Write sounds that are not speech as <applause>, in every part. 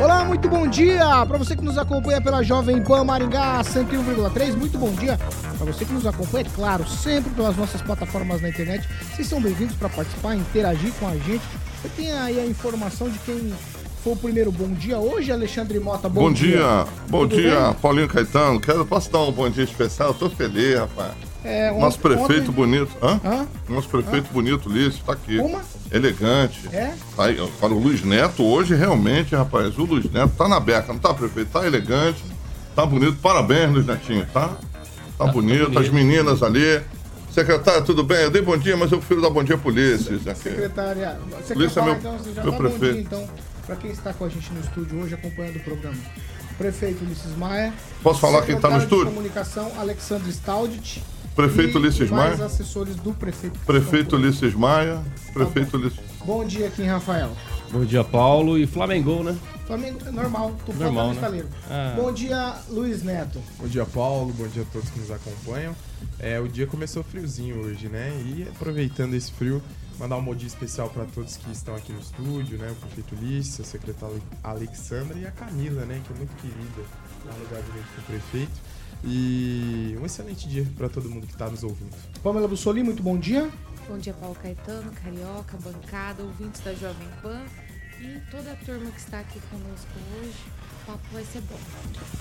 Olá, muito bom dia para você que nos acompanha pela Jovem Pan Maringá 101,3. Muito bom dia para você que nos acompanha, é claro, sempre pelas nossas plataformas na internet. Vocês são bem-vindos para participar, interagir com a gente. Você tem aí a informação de quem foi o primeiro bom dia hoje, Alexandre Mota. Bom, Bom dia, bom Tudo dia, bem? Paulinho Caetano. Quero, posso dar um bom dia especial? Eu tô feliz, rapaz. É, Nosso prefeito ontem- bonito. Hã? Hã? Nosso prefeito bonito, Lício, tá aqui. Uma? Elegante. É? Tá aí, para o Luiz Neto, hoje realmente, rapaz, o Luiz Neto tá na beca, não tá, prefeito? Tá elegante, tá bonito. Parabéns, Luiz Netinho, tá? Tá, bonito. As meninas ali. Secretário, tudo bem? Eu dei bom dia, mas eu prefiro dar bom dia pro Ulisses. aqui. Secretária, você é meu- então, você já meu bom prefeito. dia, então, para quem está com a gente no estúdio hoje, acompanhando o programa. Prefeito Ulisses Maia. Posso falar quem tá no secretário estúdio? de comunicação, Alexandre Staudic. Prefeito Ulisses mais Maia. assessores do prefeito. Prefeito Ulisses Maia. Prefeito Ulisses. Bom dia, Kim Rafael. Bom dia, Paulo. E Flamengo, né? Flamengo é normal, falta Normal, no né? estaleiro. Ah. Bom dia, Luiz Neto. Bom dia, Paulo. Bom dia a todos que nos acompanham. É, o dia começou friozinho hoje, né? E aproveitando esse frio, mandar um bom dia especial para todos que estão aqui no estúdio, né? O prefeito Ulisses, a secretária Alexandra e a Camila, né? Que é muito querida lá no gabinete do prefeito. E um excelente dia para todo mundo que está nos ouvindo. Pamela Bussoli, muito bom dia. Bom dia, Paulo Caetano, Carioca, bancada, ouvintes da Jovem Pan e toda a turma que está aqui conosco hoje. O papo vai ser bom.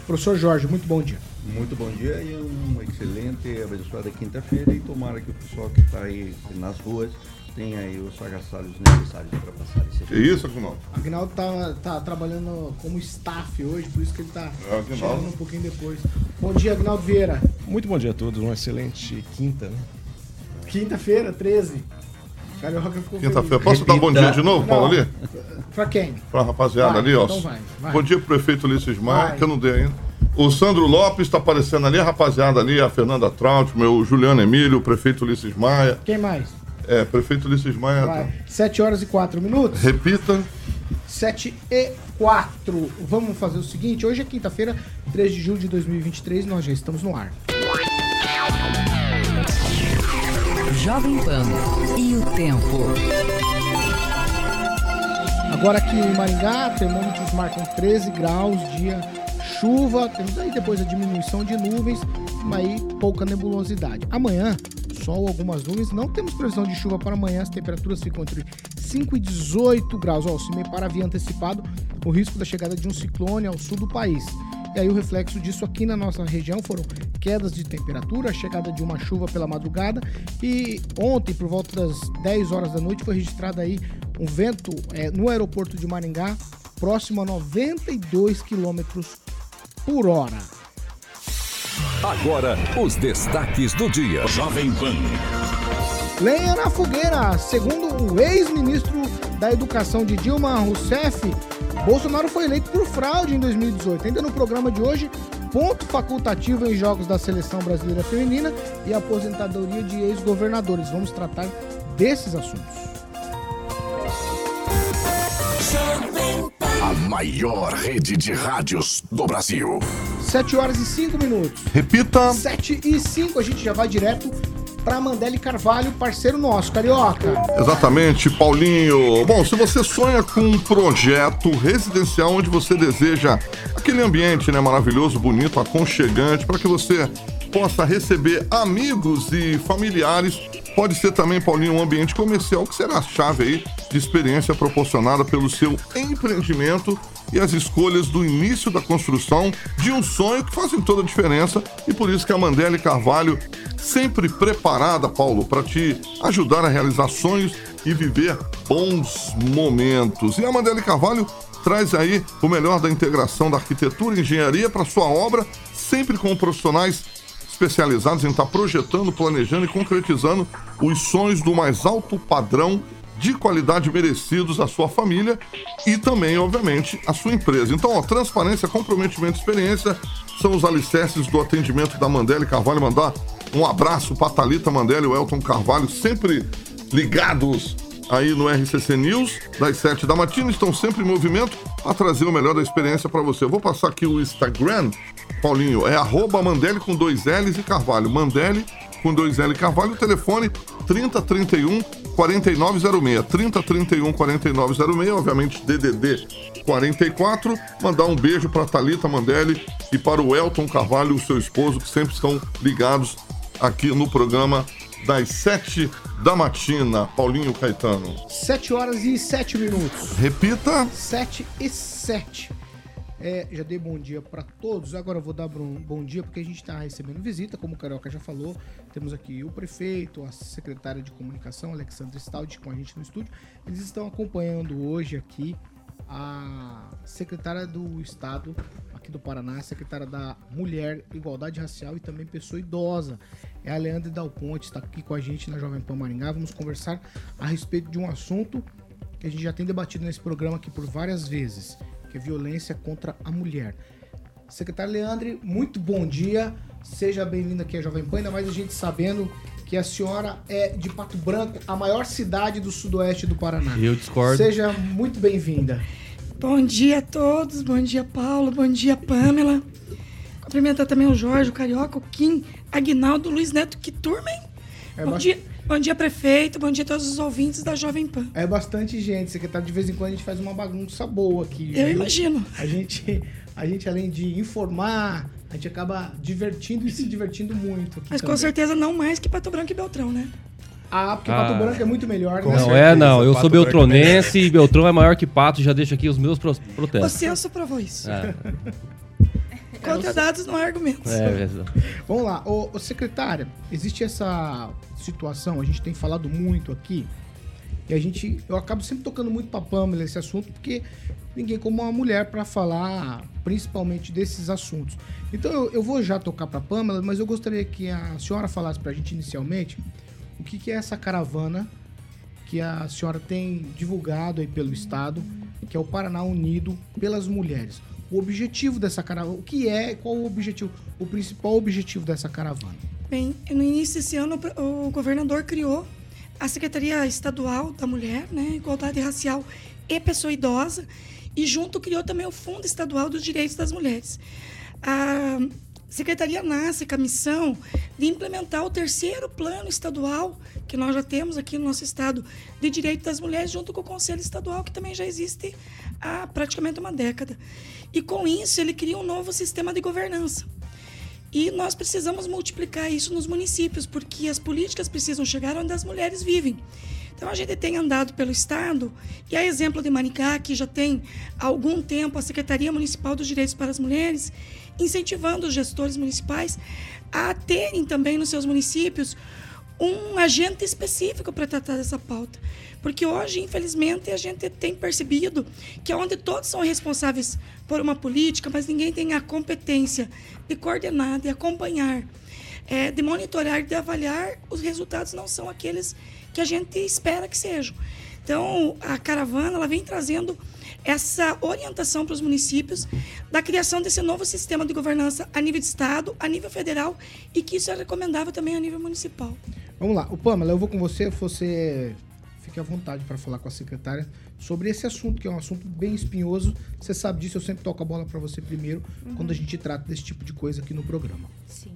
Professor Jorge, muito bom dia. Muito bom dia e uma excelente e abençoada quinta-feira e tomara que o pessoal que está aí nas ruas tenha aí os agasalhos necessários para passar esse Que isso, Aguinaldo? Agnaldo tá, tá trabalhando como staff hoje, por isso que ele tá É, Agnaldo. chegando um pouquinho depois. Bom dia, Agnaldo Vieira. Muito bom dia a todos. Uma excelente quinta, né? Quinta-feira, 13. Carioca ficou Quinta-feira. Posso dar um bom dia de novo, Paulo, ali? Pra quem? Pra rapaziada Vai, ali, ó. então vai, vai. Bom dia pro prefeito Ulisses Maia, Vai. que eu não dei ainda. O Sandro Lopes tá aparecendo ali, a rapaziada ali, a Fernanda Traut, meu Juliano Emílio, o prefeito Ulisses Maia. Quem mais? É, prefeito Ulisses Maia. Vai. 7 horas e 4 minutos. Repita. 7 e 4. Vamos fazer o seguinte: hoje é quinta-feira, 3 de julho de 2023, nós já estamos no ar. Jovem Pan e o tempo. Agora aqui em Maringá, termômetros marcam 13 graus, dia chuva, temos aí depois a diminuição de nuvens, mas aí pouca nebulosidade. Amanhã, sol, algumas nuvens, não temos previsão de chuva para amanhã, as temperaturas ficam entre 5 e 18 graus. Ó, o CIMEI para havia antecipado o risco da chegada de um ciclone ao sul do país. E aí o reflexo disso aqui na nossa região foram quedas de temperatura, a chegada de uma chuva pela madrugada e ontem, por volta das 10 horas da noite, foi registrado aí um vento eh, no aeroporto de Maringá próximo a 92 quilômetros por hora. Agora, os destaques do dia. Jovem Pan. Lenha na fogueira, segundo o ex-ministro da Educação de Dilma Rousseff, Bolsonaro foi eleito por fraude em 2018. Ainda no programa de hoje, ponto facultativo em jogos da Seleção Brasileira Feminina e aposentadoria de ex-governadores. Vamos tratar desses assuntos. Maior rede de rádios do Brasil. 7 horas e 5 minutos. Repita. 7 e 5, a gente já vai direto para Mandele Carvalho, parceiro nosso, carioca. Exatamente, Paulinho. Bom, se você sonha com um projeto residencial onde você deseja aquele ambiente né, maravilhoso, bonito, aconchegante, para que você possa receber amigos e familiares, pode ser também, Paulinho, um ambiente comercial que será a chave aí de experiência proporcionada pelo seu empreendimento e as escolhas do início da construção de um sonho que fazem toda a diferença e por isso que a Mandela Carvalho sempre preparada, Paulo, para te ajudar a realizar sonhos e viver bons momentos. E a Mandela Carvalho traz aí o melhor da integração da arquitetura e engenharia para sua obra, sempre com profissionais especializados em estar projetando, planejando e concretizando os sonhos do mais alto padrão de qualidade merecidos à sua família e também, obviamente, à sua empresa. Então, ó, transparência, comprometimento e experiência são os alicerces do atendimento da Mandela Carvalho. Mandar um abraço para Thalita Mandela e o Elton Carvalho, sempre ligados aí no RCC News, das 7 da matina, estão sempre em movimento a trazer o melhor da experiência para você. Eu vou passar aqui o Instagram, Paulinho, é arroba com dois L's e Carvalho. Mandele com dois L Carvalho, telefone 3031 4906. 3031 4906, obviamente DDD 44. Mandar um beijo para Talita Mandelli e para o Elton Carvalho, o seu esposo, que sempre estão ligados aqui no programa das 7 da matina. Paulinho Caetano. 7 horas e 7 minutos. Repita. 7 e 7. É, já dei bom dia para todos. Agora eu vou dar um bom dia porque a gente está recebendo visita, como o Carioca já falou. Temos aqui o prefeito, a secretária de comunicação, Alexandre Staldi, com a gente no estúdio. Eles estão acompanhando hoje aqui a secretária do Estado aqui do Paraná, secretária da Mulher, Igualdade Racial e também pessoa idosa. É a Leandra Dal Ponte, está aqui com a gente na Jovem Pan Maringá. Vamos conversar a respeito de um assunto que a gente já tem debatido nesse programa aqui por várias vezes que é violência contra a mulher. Secretário Leandre, muito bom dia. Seja bem-vindo aqui à Jovem Pan, ainda mais a gente sabendo que a senhora é de Pato Branco, a maior cidade do sudoeste do Paraná. Eu discordo. Seja muito bem-vinda. Bom dia a todos, bom dia Paulo, bom dia Pamela. Cumprimentar também o Jorge, o Carioca, o Kim, Aguinaldo, Luiz Neto, que turma, hein? É bom dia. Bom dia, prefeito. Bom dia a todos os ouvintes da Jovem Pan. É bastante gente, secretário. De vez em quando a gente faz uma bagunça boa aqui. Eu viu? imagino. A gente, a gente, além de informar, a gente acaba divertindo e se divertindo muito. Mas também. com certeza não mais que Pato Branco e Beltrão, né? Ah, porque ah, Pato Branco é muito melhor, né? Não certeza. é, não. Eu Pato sou é beltronense e Beltrão é maior que Pato. Já deixo aqui os meus protestos. O censo provou isso. É. <laughs> Contra dados não há argumentos. É, é Vamos lá. Ô, ô, secretária, existe essa situação, a gente tem falado muito aqui, e a gente, eu acabo sempre tocando muito pra Pamela esse assunto, porque ninguém como uma mulher para falar principalmente desses assuntos. Então eu, eu, vou já tocar para Pamela, mas eu gostaria que a senhora falasse para a gente inicialmente o que, que, é essa caravana que a senhora tem divulgado aí pelo estado, que é o Paraná Unido pelas Mulheres o objetivo dessa caravana. O que é, qual o objetivo, o principal objetivo dessa caravana? Bem, no início desse ano, o governador criou a Secretaria Estadual da Mulher, né, Igualdade Racial e Pessoa Idosa, e junto criou também o Fundo Estadual dos Direitos das Mulheres. A secretaria nasce com a missão de implementar o terceiro plano estadual que nós já temos aqui no nosso estado de direitos das mulheres, junto com o Conselho Estadual, que também já existe há praticamente uma década. E com isso, ele cria um novo sistema de governança. E nós precisamos multiplicar isso nos municípios, porque as políticas precisam chegar onde as mulheres vivem. Então a gente tem andado pelo estado, e a exemplo de Maringá, que já tem há algum tempo a Secretaria Municipal dos Direitos para as Mulheres, incentivando os gestores municipais a terem também nos seus municípios um agente específico para tratar dessa pauta. Porque hoje, infelizmente, a gente tem percebido que é onde todos são responsáveis por uma política, mas ninguém tem a competência de coordenar, de acompanhar, é, de monitorar, de avaliar, os resultados não são aqueles que a gente espera que sejam. Então, a caravana ela vem trazendo essa orientação para os municípios da criação desse novo sistema de governança a nível de Estado, a nível federal e que isso é recomendável também a nível municipal. Vamos lá. O Pamela, eu vou com você. Você fique à vontade para falar com a secretária sobre esse assunto, que é um assunto bem espinhoso. Você sabe disso, eu sempre toco a bola para você primeiro, uhum. quando a gente trata desse tipo de coisa aqui no programa. Sim.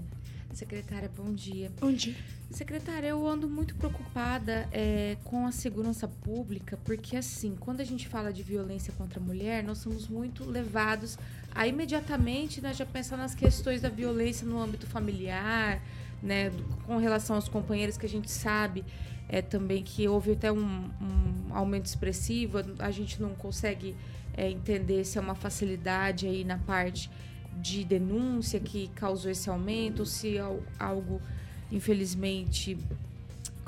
Secretária, bom dia. Bom dia. Secretária, eu ando muito preocupada é, com a segurança pública, porque assim, quando a gente fala de violência contra a mulher, nós somos muito levados a imediatamente né, já pensar nas questões da violência no âmbito familiar, né, com relação aos companheiros que a gente sabe é, também que houve até um, um aumento expressivo, a gente não consegue é, entender se é uma facilidade aí na parte de denúncia que causou esse aumento, ou se é algo, infelizmente,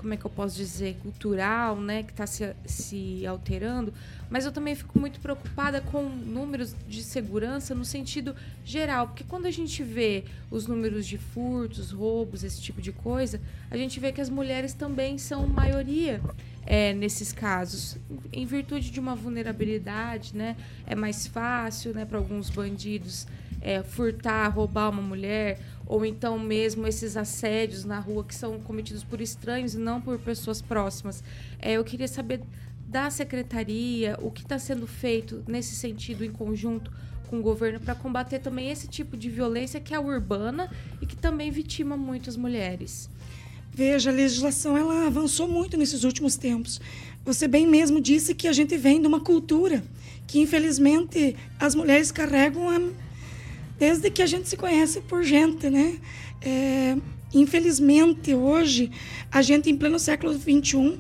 como é que eu posso dizer, cultural, né, que está se, se alterando, mas eu também fico muito preocupada com números de segurança no sentido geral, porque quando a gente vê os números de furtos, roubos, esse tipo de coisa, a gente vê que as mulheres também são maioria é, nesses casos? Em virtude de uma vulnerabilidade, né? É mais fácil né, para alguns bandidos é, furtar, roubar uma mulher, ou então mesmo esses assédios na rua que são cometidos por estranhos e não por pessoas próximas. É, eu queria saber da secretaria o que está sendo feito nesse sentido em conjunto com o governo para combater também esse tipo de violência que é urbana e que também vitima muitas mulheres. Veja, a legislação ela avançou muito nesses últimos tempos. Você bem mesmo disse que a gente vem de uma cultura que, infelizmente, as mulheres carregam a, desde que a gente se conhece por gente, né? É, infelizmente, hoje, a gente, em pleno século XXI,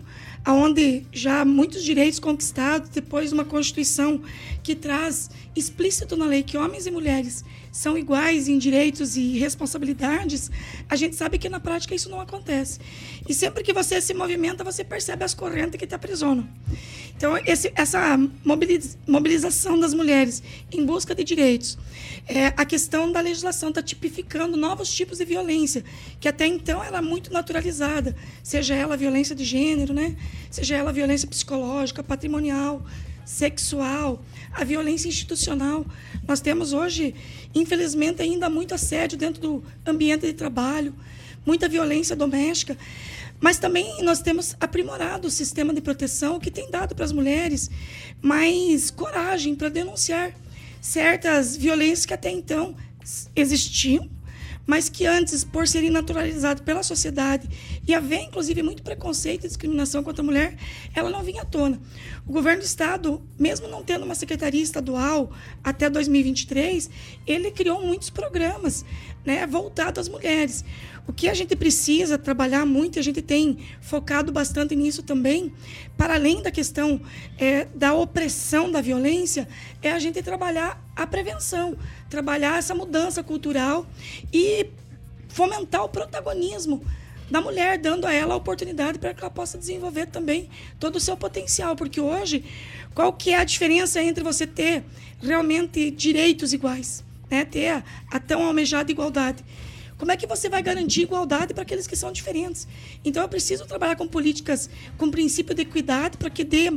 onde já muitos direitos conquistados depois de uma Constituição que traz explícito na lei que homens e mulheres são iguais em direitos e responsabilidades, a gente sabe que na prática isso não acontece. E sempre que você se movimenta, você percebe as correntes que te aprisionam. Então, esse, essa mobilização das mulheres em busca de direitos, é, a questão da legislação está tipificando novos tipos de violência, que até então era muito naturalizada, seja ela violência de gênero, né? seja ela violência psicológica, patrimonial, sexual, a violência institucional. Nós temos hoje, infelizmente, ainda muito assédio dentro do ambiente de trabalho, muita violência doméstica. Mas também nós temos aprimorado o sistema de proteção que tem dado para as mulheres mais coragem para denunciar certas violências que até então existiam, mas que antes, por serem naturalizadas pela sociedade e haver, inclusive, muito preconceito e discriminação contra a mulher, ela não vinha à tona. O governo do Estado, mesmo não tendo uma secretaria estadual até 2023, ele criou muitos programas né, voltados às mulheres. O que a gente precisa trabalhar muito, a gente tem focado bastante nisso também, para além da questão é, da opressão da violência, é a gente trabalhar a prevenção, trabalhar essa mudança cultural e fomentar o protagonismo da mulher, dando a ela a oportunidade para que ela possa desenvolver também todo o seu potencial. Porque hoje, qual que é a diferença entre você ter realmente direitos iguais, né? ter a, a tão almejada igualdade? Como é que você vai garantir igualdade para aqueles que são diferentes? Então, eu preciso trabalhar com políticas com princípio de equidade para que dê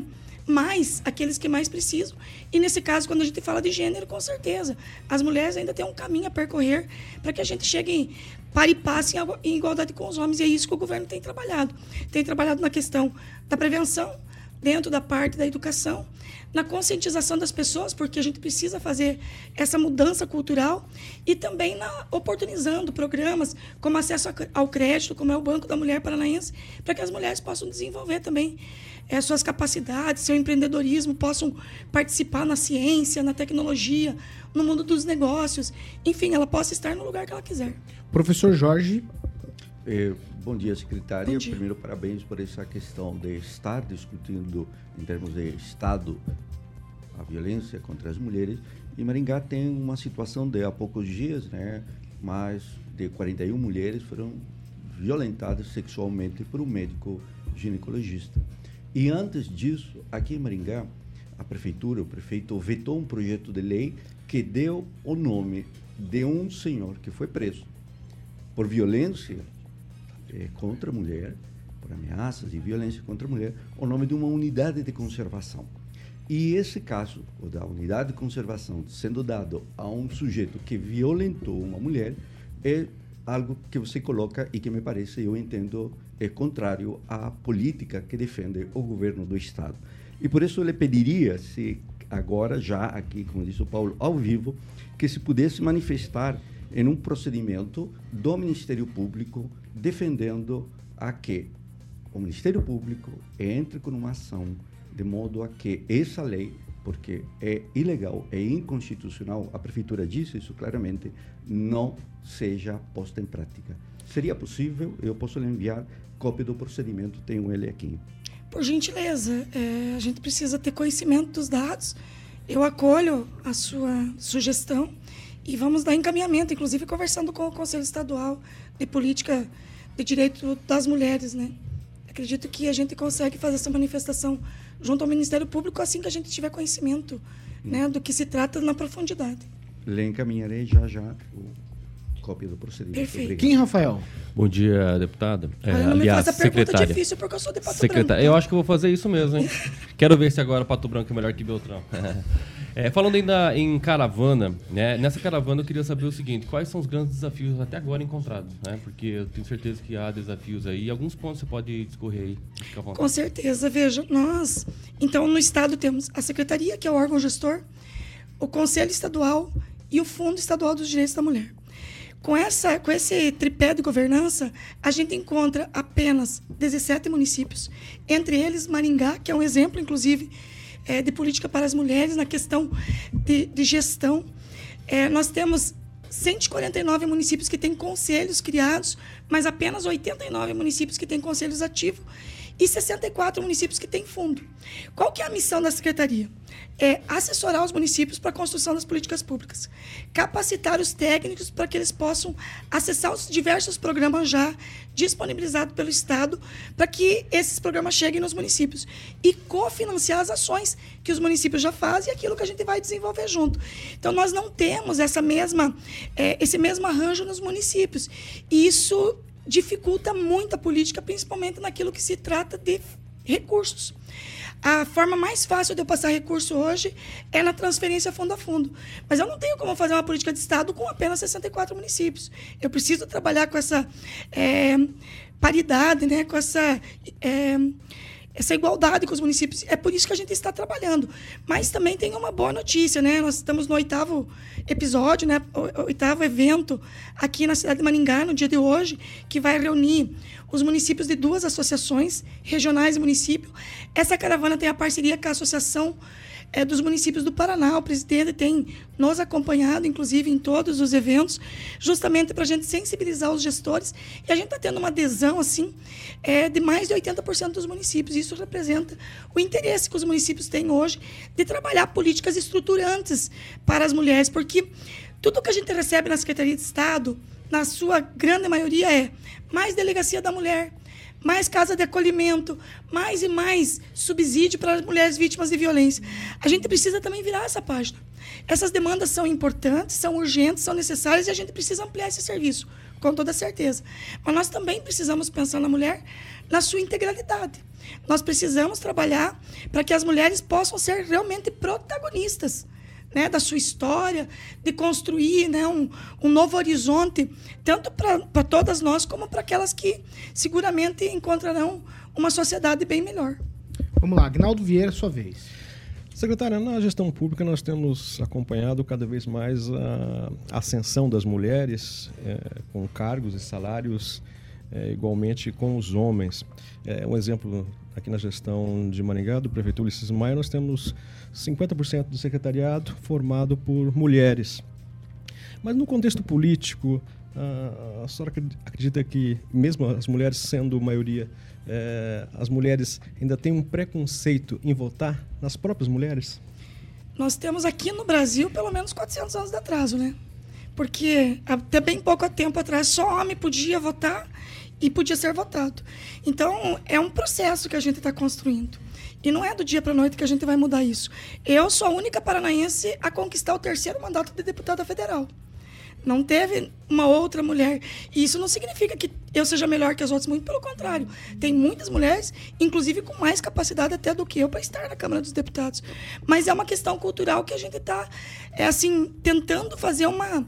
mais aqueles que mais precisam. E nesse caso, quando a gente fala de gênero, com certeza, as mulheres ainda têm um caminho a percorrer para que a gente chegue para e passe em igualdade com os homens. E é isso que o governo tem trabalhado. Tem trabalhado na questão da prevenção, dentro da parte da educação, na conscientização das pessoas, porque a gente precisa fazer essa mudança cultural e também na oportunizando programas como acesso ao crédito, como é o Banco da Mulher Paranaense, para que as mulheres possam desenvolver também é, suas capacidades, seu empreendedorismo, possam participar na ciência, na tecnologia, no mundo dos negócios, enfim, ela possa estar no lugar que ela quiser. Professor Jorge. É, bom dia, secretária. Bom dia. Primeiro, parabéns por essa questão de estar discutindo, em termos de Estado, a violência contra as mulheres. E Maringá tem uma situação de há poucos dias, né? Mais de 41 mulheres foram violentadas sexualmente por um médico ginecologista. E antes disso, aqui em Maringá, a prefeitura, o prefeito vetou um projeto de lei que deu o nome de um senhor que foi preso por violência é, contra a mulher, por ameaças e violência contra a mulher, o nome de uma unidade de conservação. E esse caso, o da unidade de conservação, sendo dado a um sujeito que violentou uma mulher, é algo que você coloca e que me parece, eu entendo, é contrário à política que defende o governo do Estado. E por isso eu lhe pediria, se agora, já aqui, como disse o Paulo, ao vivo, que se pudesse manifestar em um procedimento do Ministério Público defendendo a que o Ministério Público entre com uma ação de modo a que essa lei, porque é ilegal, é inconstitucional, a prefeitura disse isso claramente, não seja posta em prática. Seria possível? Eu posso lhe enviar cópia do procedimento, tenho ele aqui. Por gentileza, é, a gente precisa ter conhecimento dos dados. Eu acolho a sua sugestão e vamos dar encaminhamento, inclusive conversando com o Conselho Estadual de Política de Direito das Mulheres, né? Acredito que a gente consegue fazer essa manifestação junto ao Ministério Público assim que a gente tiver conhecimento, né, do que se trata na profundidade. Lhe encaminharei já já o cópia do procedimento. Perfeito. Obrigado. Quem, Rafael? Bom dia, deputada. É, não me aliás, secretária. difícil porque eu sou de Pato Secretária, Branco. eu acho que vou fazer isso mesmo, hein? <laughs> Quero ver se agora Pato Branco é melhor que Beltrão. <laughs> É, falando ainda em caravana, né? Nessa caravana eu queria saber o seguinte: quais são os grandes desafios até agora encontrados, né? Porque eu tenho certeza que há desafios aí. Alguns pontos você pode discorrer aí. Com certeza, veja, nós, então no estado temos a secretaria, que é o órgão gestor, o conselho estadual e o Fundo Estadual dos Direitos da Mulher. Com, essa, com esse tripé de governança, a gente encontra apenas 17 municípios, entre eles Maringá, que é um exemplo, inclusive, eh, de política para as mulheres na questão de, de gestão. Eh, nós temos 149 municípios que têm conselhos criados, mas apenas 89 municípios que têm conselhos ativos e 64 municípios que têm fundo. Qual que é a missão da secretaria? É assessorar os municípios para a construção das políticas públicas, capacitar os técnicos para que eles possam acessar os diversos programas já disponibilizados pelo Estado, para que esses programas cheguem nos municípios e cofinanciar as ações que os municípios já fazem e aquilo que a gente vai desenvolver junto. Então nós não temos essa mesma eh, esse mesmo arranjo nos municípios e isso dificulta muito a política, principalmente naquilo que se trata de recursos. A forma mais fácil de eu passar recurso hoje é na transferência fundo a fundo. Mas eu não tenho como fazer uma política de Estado com apenas 64 municípios. Eu preciso trabalhar com essa é, paridade, né? com essa, é, essa igualdade com os municípios. É por isso que a gente está trabalhando. Mas também tem uma boa notícia. Né? Nós estamos no oitavo episódio, né? o oitavo evento aqui na cidade de Maringá, no dia de hoje, que vai reunir os municípios de duas associações, regionais e município. Essa caravana tem a parceria com a Associação é, dos Municípios do Paraná. O presidente tem nos acompanhado, inclusive, em todos os eventos, justamente para a gente sensibilizar os gestores. E a gente está tendo uma adesão, assim, é, de mais de 80% dos municípios. Isso representa o interesse que os municípios têm hoje de trabalhar políticas estruturantes para as mulheres, porque tudo que a gente recebe na Secretaria de Estado, na sua grande maioria, é mais delegacia da mulher, mais casa de acolhimento, mais e mais subsídio para as mulheres vítimas de violência. A gente precisa também virar essa página. Essas demandas são importantes, são urgentes, são necessárias e a gente precisa ampliar esse serviço, com toda certeza. Mas nós também precisamos pensar na mulher na sua integralidade. Nós precisamos trabalhar para que as mulheres possam ser realmente protagonistas né, da sua história, de construir né, um, um novo horizonte, tanto para todas nós como para aquelas que seguramente encontrarão uma sociedade bem melhor. Vamos lá, Agnaldo Vieira, sua vez. Secretária, na gestão pública nós temos acompanhado cada vez mais a ascensão das mulheres é, com cargos e salários é, igualmente com os homens. É, um exemplo aqui na gestão de Maringá, do prefeito Ulisses Maia, nós temos 50% do secretariado formado por mulheres. Mas no contexto político, a, senhora acredita que, mesmo as mulheres sendo maioria, é, as mulheres ainda têm um preconceito em votar nas próprias mulheres? Nós temos aqui no Brasil pelo menos 400 anos de atraso, né? Porque até bem pouco tempo atrás só homem podia votar e podia ser votado. Então, é um processo que a gente está construindo. E não é do dia para a noite que a gente vai mudar isso. Eu sou a única paranaense a conquistar o terceiro mandato de deputada federal. Não teve uma outra mulher. E isso não significa que eu seja melhor que as outras, muito pelo contrário. Tem muitas mulheres, inclusive com mais capacidade até do que eu, para estar na Câmara dos Deputados. Mas é uma questão cultural que a gente está, é, assim, tentando fazer uma,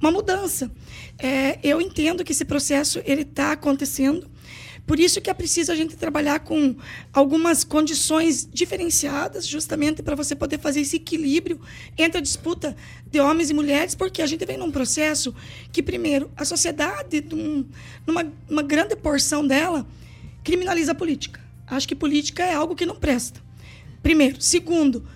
uma mudança. É, eu entendo que esse processo ele está acontecendo. Por isso que é preciso a gente trabalhar com algumas condições diferenciadas, justamente para você poder fazer esse equilíbrio entre a disputa de homens e mulheres, porque a gente vem num processo que, primeiro, a sociedade, num, numa uma grande porção dela, criminaliza a política. Acha que política é algo que não presta. Primeiro. Segundo,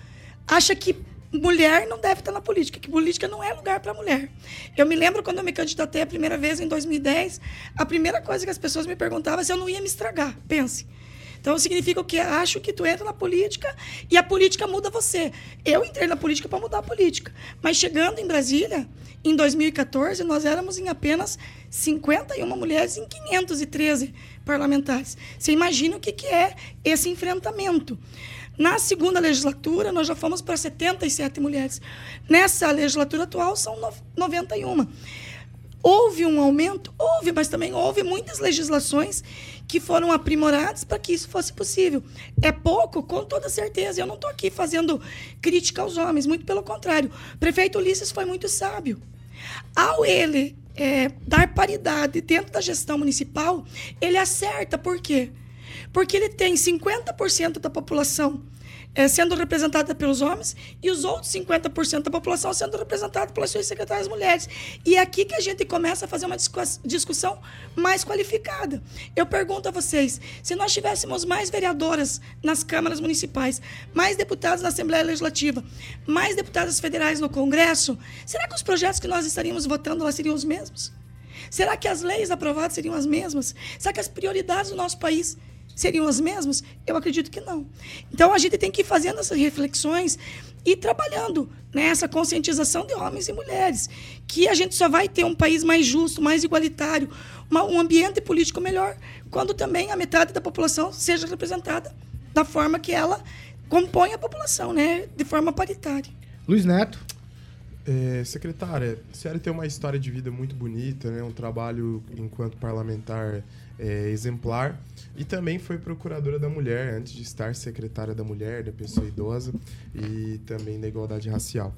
acha que mulher não deve estar na política, que política não é lugar para mulher. Eu me lembro quando eu me candidatei a primeira vez em 2010, a primeira coisa que as pessoas me perguntavam é se eu não ia me estragar. Pense. Então significa o que acho que tu entra na política e a política muda você. Eu entrei na política para mudar a política, mas chegando em Brasília, em 2014, nós éramos em apenas 51 mulheres em 513 parlamentares. Você imagina o que, que é esse enfrentamento? Na segunda legislatura, nós já fomos para 77 mulheres. Nessa legislatura atual, são 91. Houve um aumento? Houve, mas também houve muitas legislações que foram aprimoradas para que isso fosse possível. É pouco, com toda certeza. Eu não estou aqui fazendo crítica aos homens, muito pelo contrário. O prefeito Ulisses foi muito sábio. Ao ele é, dar paridade dentro da gestão municipal, ele acerta. Por quê? Porque ele tem 50% da população é, sendo representada pelos homens e os outros 50% da população sendo representada pelas suas secretárias mulheres. E é aqui que a gente começa a fazer uma discussão mais qualificada. Eu pergunto a vocês: se nós tivéssemos mais vereadoras nas câmaras municipais, mais deputados na Assembleia Legislativa, mais deputadas federais no Congresso, será que os projetos que nós estaríamos votando lá seriam os mesmos? Será que as leis aprovadas seriam as mesmas? Será que as prioridades do nosso país seriam as mesmas? Eu acredito que não. Então a gente tem que ir fazendo essas reflexões e trabalhando nessa conscientização de homens e mulheres, que a gente só vai ter um país mais justo, mais igualitário, uma, um ambiente político melhor, quando também a metade da população seja representada da forma que ela compõe a população, né, de forma paritária. Luiz Neto. É, secretária, a senhora tem uma história de vida muito bonita, né? um trabalho enquanto parlamentar é, exemplar. E também foi procuradora da mulher, antes de estar secretária da mulher, da pessoa idosa e também da igualdade racial.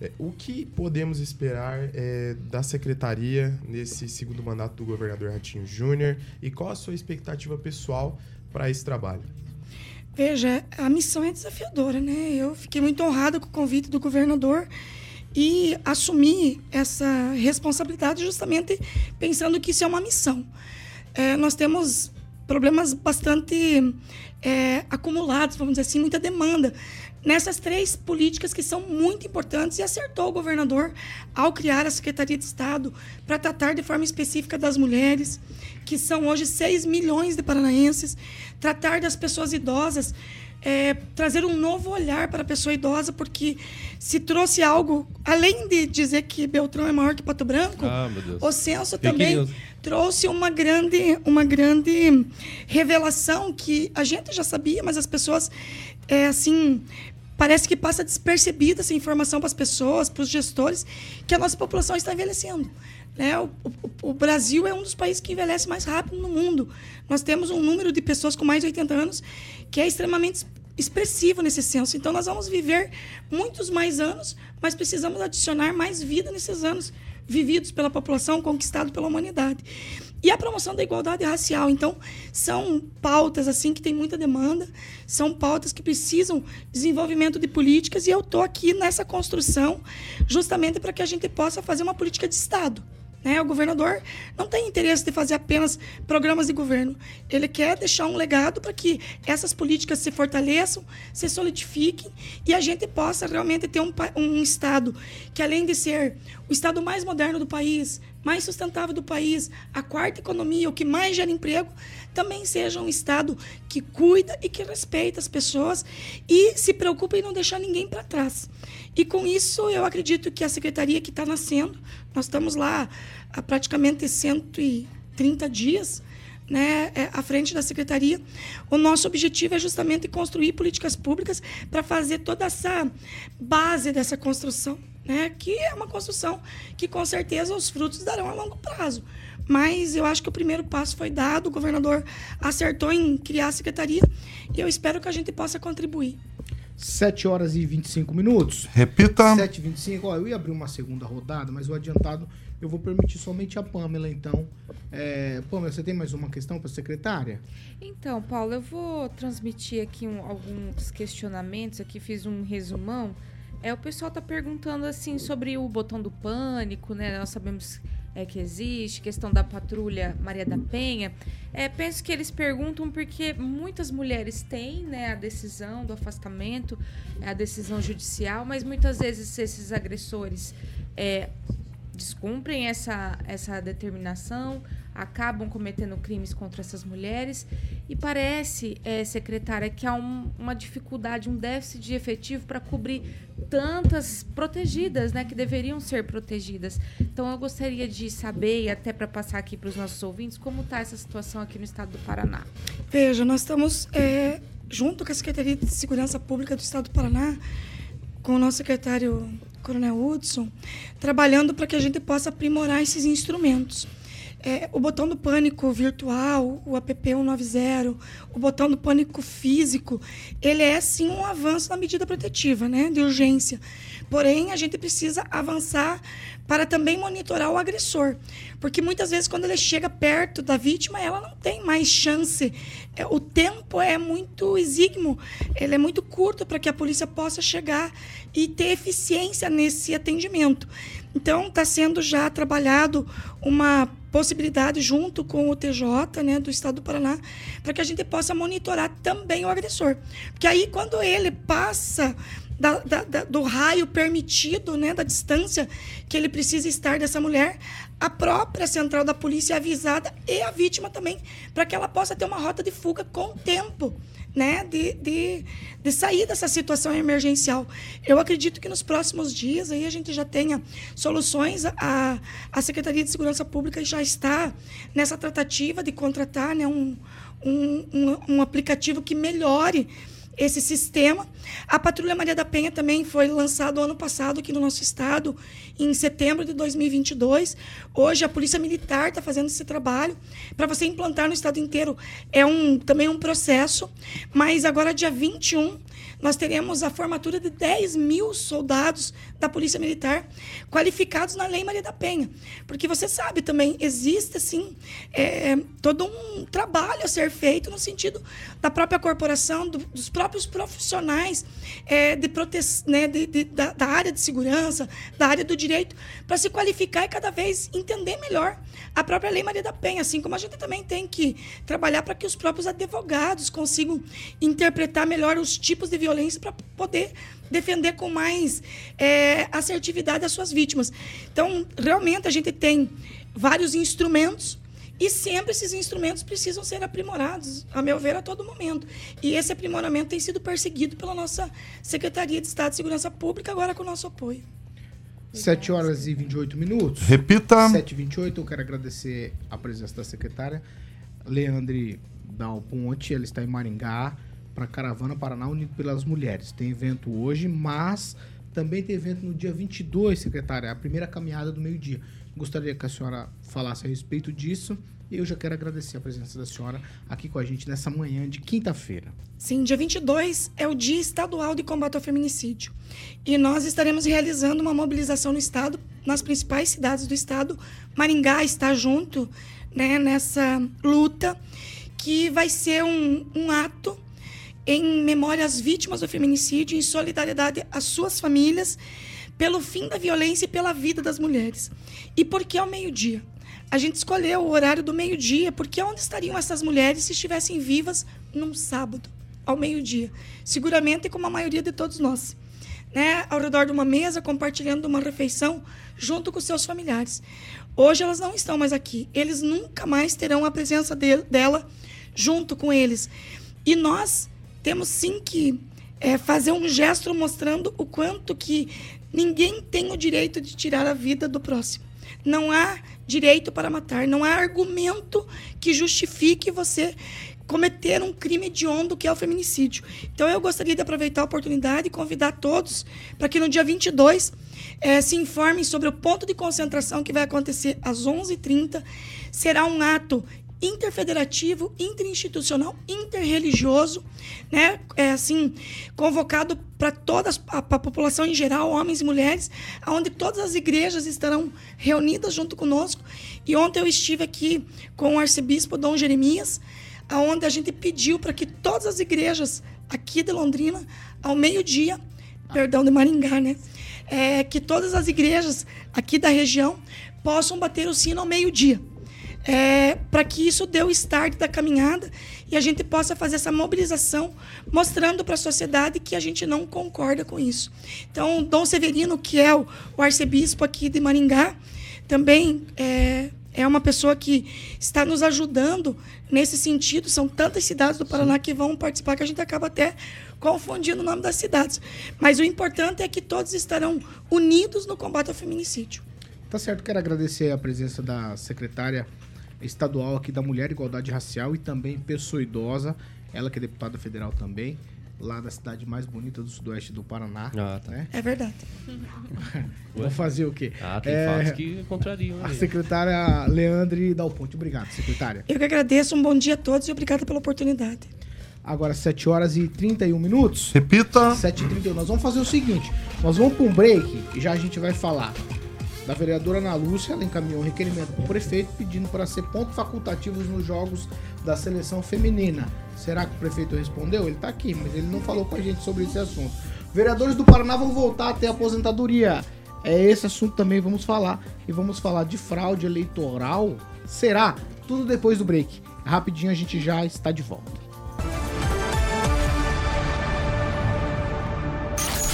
É, o que podemos esperar é, da secretaria nesse segundo mandato do governador Ratinho Júnior e qual a sua expectativa pessoal para esse trabalho? Veja, a missão é desafiadora, né? Eu fiquei muito honrada com o convite do governador e assumi essa responsabilidade justamente pensando que isso é uma missão é, nós temos problemas bastante é, acumulados, vamos dizer assim, muita demanda. Nessas três políticas que são muito importantes e acertou o governador ao criar a Secretaria de Estado para tratar de forma específica das mulheres, que são hoje 6 milhões de paranaenses, tratar das pessoas idosas, é, trazer um novo olhar para a pessoa idosa, porque se trouxe algo, além de dizer que Beltrão é maior que Pato Branco, ah, o censo também trouxe uma grande, uma grande revelação que a gente já sabia, mas as pessoas, é, assim, parece que passa despercebida essa informação para as pessoas, para os gestores, que a nossa população está envelhecendo. Né? O, o, o, Brasil é um dos países que envelhece mais rápido no mundo. Nós temos um número de pessoas com mais de 80 anos que é extremamente expressivo nesse censo. Então, nós vamos viver muitos mais anos, mas precisamos adicionar mais vida nesses anos vividos pela população, conquistados pela humanidade. E a promoção da igualdade racial. Então, são pautas assim que tem muita demanda, são pautas que precisam de desenvolvimento de políticas, e eu estou aqui nessa construção justamente para que a gente possa fazer uma política de Estado. Né? O governador não tem interesse de fazer apenas programas de governo. Ele quer deixar um legado para que essas políticas se fortaleçam, se solidifiquem e a gente possa realmente ter um, um Estado que, além de ser o Estado mais moderno do país, mais sustentável do país, a quarta economia, o que mais gera emprego, também seja um Estado que cuida e que respeita as pessoas e se preocupa em não deixar ninguém para trás. E com isso, eu acredito que a secretaria que está nascendo, nós estamos lá há praticamente 130 dias, né, é, à frente da secretaria. O nosso objetivo é justamente construir políticas públicas para fazer toda essa base dessa construção, né, que é uma construção que com certeza os frutos darão a longo prazo. Mas eu acho que o primeiro passo foi dado, o governador acertou em criar a secretaria e eu espero que a gente possa contribuir. 7 horas e 25 minutos. Repita. 7 e 25 Ó, eu ia abrir uma segunda rodada, mas o adiantado eu vou permitir somente a Pamela, então. É, Pamela, você tem mais uma questão para a secretária? Então, Paulo, eu vou transmitir aqui um, alguns questionamentos. Aqui fiz um resumão. É, o pessoal está perguntando assim sobre o botão do pânico, né? Nós sabemos é, que existe, questão da patrulha Maria da Penha. É, penso que eles perguntam porque muitas mulheres têm né, a decisão do afastamento, a decisão judicial, mas muitas vezes esses agressores é, descumprem essa, essa determinação, acabam cometendo crimes contra essas mulheres. E parece, é, secretária, que há um, uma dificuldade, um déficit de efetivo para cobrir tantas protegidas, né, que deveriam ser protegidas. Então, eu gostaria de saber, e até para passar aqui para os nossos ouvintes, como está essa situação aqui no estado do Paraná. Veja, nós estamos, é, junto com a Secretaria de Segurança Pública do estado do Paraná, com o nosso secretário Coronel Hudson, trabalhando para que a gente possa aprimorar esses instrumentos. É, o botão do pânico virtual, o app 190, o botão do pânico físico, ele é sim um avanço na medida protetiva, né, de urgência. Porém, a gente precisa avançar para também monitorar o agressor, porque muitas vezes quando ele chega perto da vítima, ela não tem mais chance. É, o tempo é muito exíguo, ele é muito curto para que a polícia possa chegar e ter eficiência nesse atendimento. Então, está sendo já trabalhado uma possibilidade junto com o TJ né, do Estado do Paraná para que a gente possa monitorar também o agressor. Porque aí, quando ele passa da, da, da, do raio permitido, né, da distância que ele precisa estar dessa mulher, a própria central da polícia é avisada e a vítima também, para que ela possa ter uma rota de fuga com tempo né, de, de, de sair dessa situação emergencial. Eu acredito que nos próximos dias aí a gente já tenha soluções. A, a Secretaria de Segurança Pública já está nessa tratativa de contratar né, um, um, um, um aplicativo que melhore esse sistema. A Patrulha Maria da Penha também foi lançado ano passado aqui no nosso estado, em setembro de 2022. Hoje a Polícia Militar está fazendo esse trabalho. Para você implantar no estado inteiro é um, também um processo, mas agora, dia 21, nós teremos a formatura de 10 mil soldados da Polícia Militar qualificados na Lei Maria da Penha. Porque você sabe também, existe, assim, é, todo um trabalho a ser feito no sentido da própria corporação, do, dos próprios profissionais é, de prote... né, de, de, da, da área de segurança, da área do direito, para se qualificar e cada vez entender melhor a própria Lei Maria da Penha, assim como a gente também tem que trabalhar para que os próprios advogados consigam interpretar melhor os tipos de violência para poder defender com mais é, assertividade as suas vítimas. Então, realmente, a gente tem vários instrumentos e sempre esses instrumentos precisam ser aprimorados, a meu ver, a todo momento. E esse aprimoramento tem sido perseguido pela nossa Secretaria de Estado de Segurança Pública, agora com o nosso apoio. 7 horas e 28 minutos. Repita. 7 e 28 eu quero agradecer a presença da secretária Leandre Dal Ponte, ela está em Maringá para Caravana Paraná Unido pelas Mulheres. Tem evento hoje, mas também tem evento no dia 22, secretária, a primeira caminhada do meio-dia. Gostaria que a senhora falasse a respeito disso. E eu já quero agradecer a presença da senhora aqui com a gente nessa manhã de quinta-feira. Sim, dia 22 é o Dia Estadual de Combate ao Feminicídio. E nós estaremos realizando uma mobilização no estado, nas principais cidades do estado. Maringá está junto né, nessa luta, que vai ser um, um ato em memória às vítimas do feminicídio, em solidariedade às suas famílias, pelo fim da violência e pela vida das mulheres. E por que ao meio-dia? A gente escolheu o horário do meio-dia, porque onde estariam essas mulheres se estivessem vivas num sábado, ao meio-dia? Seguramente como a maioria de todos nós. Né? Ao redor de uma mesa, compartilhando uma refeição junto com seus familiares. Hoje elas não estão mais aqui. Eles nunca mais terão a presença de, dela junto com eles. E nós temos sim que é, fazer um gesto mostrando o quanto que ninguém tem o direito de tirar a vida do próximo. Não há direito para matar, não há argumento que justifique você cometer um crime hediondo que é o feminicídio. Então eu gostaria de aproveitar a oportunidade e convidar todos para que no dia 22 é, se informem sobre o ponto de concentração que vai acontecer às 11h30. Será um ato interfederativo, interinstitucional, interreligioso, né? É assim, convocado para toda a, a, população em geral, homens e mulheres, onde todas as igrejas estarão reunidas junto conosco. E ontem eu estive aqui com o arcebispo Dom Jeremias, aonde a gente pediu para que todas as igrejas aqui de Londrina, ao meio-dia, perdão, de Maringá, né? É, que todas as igrejas aqui da região possam bater o sino ao meio-dia é, para que isso dê o start da caminhada e a gente possa fazer essa mobilização, mostrando para a sociedade que a gente não concorda com isso. Então, Dom Severino, que é o, arcebispo aqui de Maringá, também é, é uma pessoa que está nos ajudando nesse sentido. São tantas cidades do Paraná que vão participar que a gente acaba até confundindo o nome das cidades. Mas o importante é que todos estarão unidos no combate ao feminicídio. Tá certo, quero agradecer a presença da secretária estadual aqui da Mulher Igualdade Racial e também pessoa idosa, ela que é deputada federal também. lá da cidade mais bonita do sudoeste do Paraná. Ah, tá. né? É verdade. <laughs> Vou fazer o quê? Ah, tem É, fatos que contrariam A secretária Leandre Dal Ponte. Obrigado, secretária. Eu que agradeço, um bom dia a todos e obrigada pela oportunidade. Agora 7 horas e 31 minutos. Repita. 7h31. Nós vamos fazer o seguinte: nós vamos para um break e já a gente vai falar da vereadora Ana Lúcia. Ela encaminhou um requerimento para o prefeito pedindo para ser pontos facultativos nos jogos da seleção feminina. Será que o prefeito respondeu? Ele está aqui, mas ele não falou com a gente sobre esse assunto. Vereadores do Paraná vão voltar a ter aposentadoria. É esse assunto também vamos falar. E vamos falar de fraude eleitoral. Será? Tudo depois do break. Rapidinho a gente já está de volta.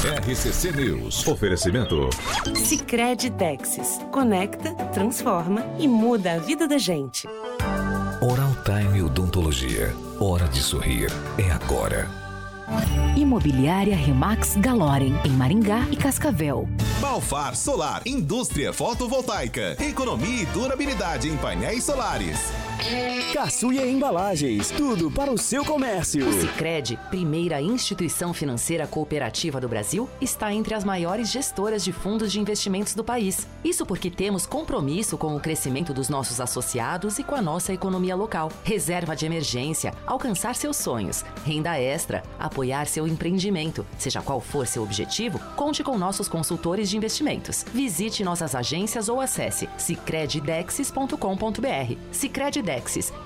RCC News. Oferecimento. Sicredi Texas. Conecta, transforma e muda a vida da gente. Oral Time Odontologia. Hora de sorrir. É agora. Imobiliária Remax Galorem, em Maringá e Cascavel. Balfar Solar, indústria fotovoltaica, economia e durabilidade em painéis solares. Caçuia Embalagens, tudo para o seu comércio. O Sicredi, primeira instituição financeira cooperativa do Brasil, está entre as maiores gestoras de fundos de investimentos do país. Isso porque temos compromisso com o crescimento dos nossos associados e com a nossa economia local. Reserva de emergência, alcançar seus sonhos, renda extra, apoiar seu empreendimento. Seja qual for seu objetivo, conte com nossos consultores de investimentos. Visite nossas agências ou acesse sicredidexis.com.br. Sicredi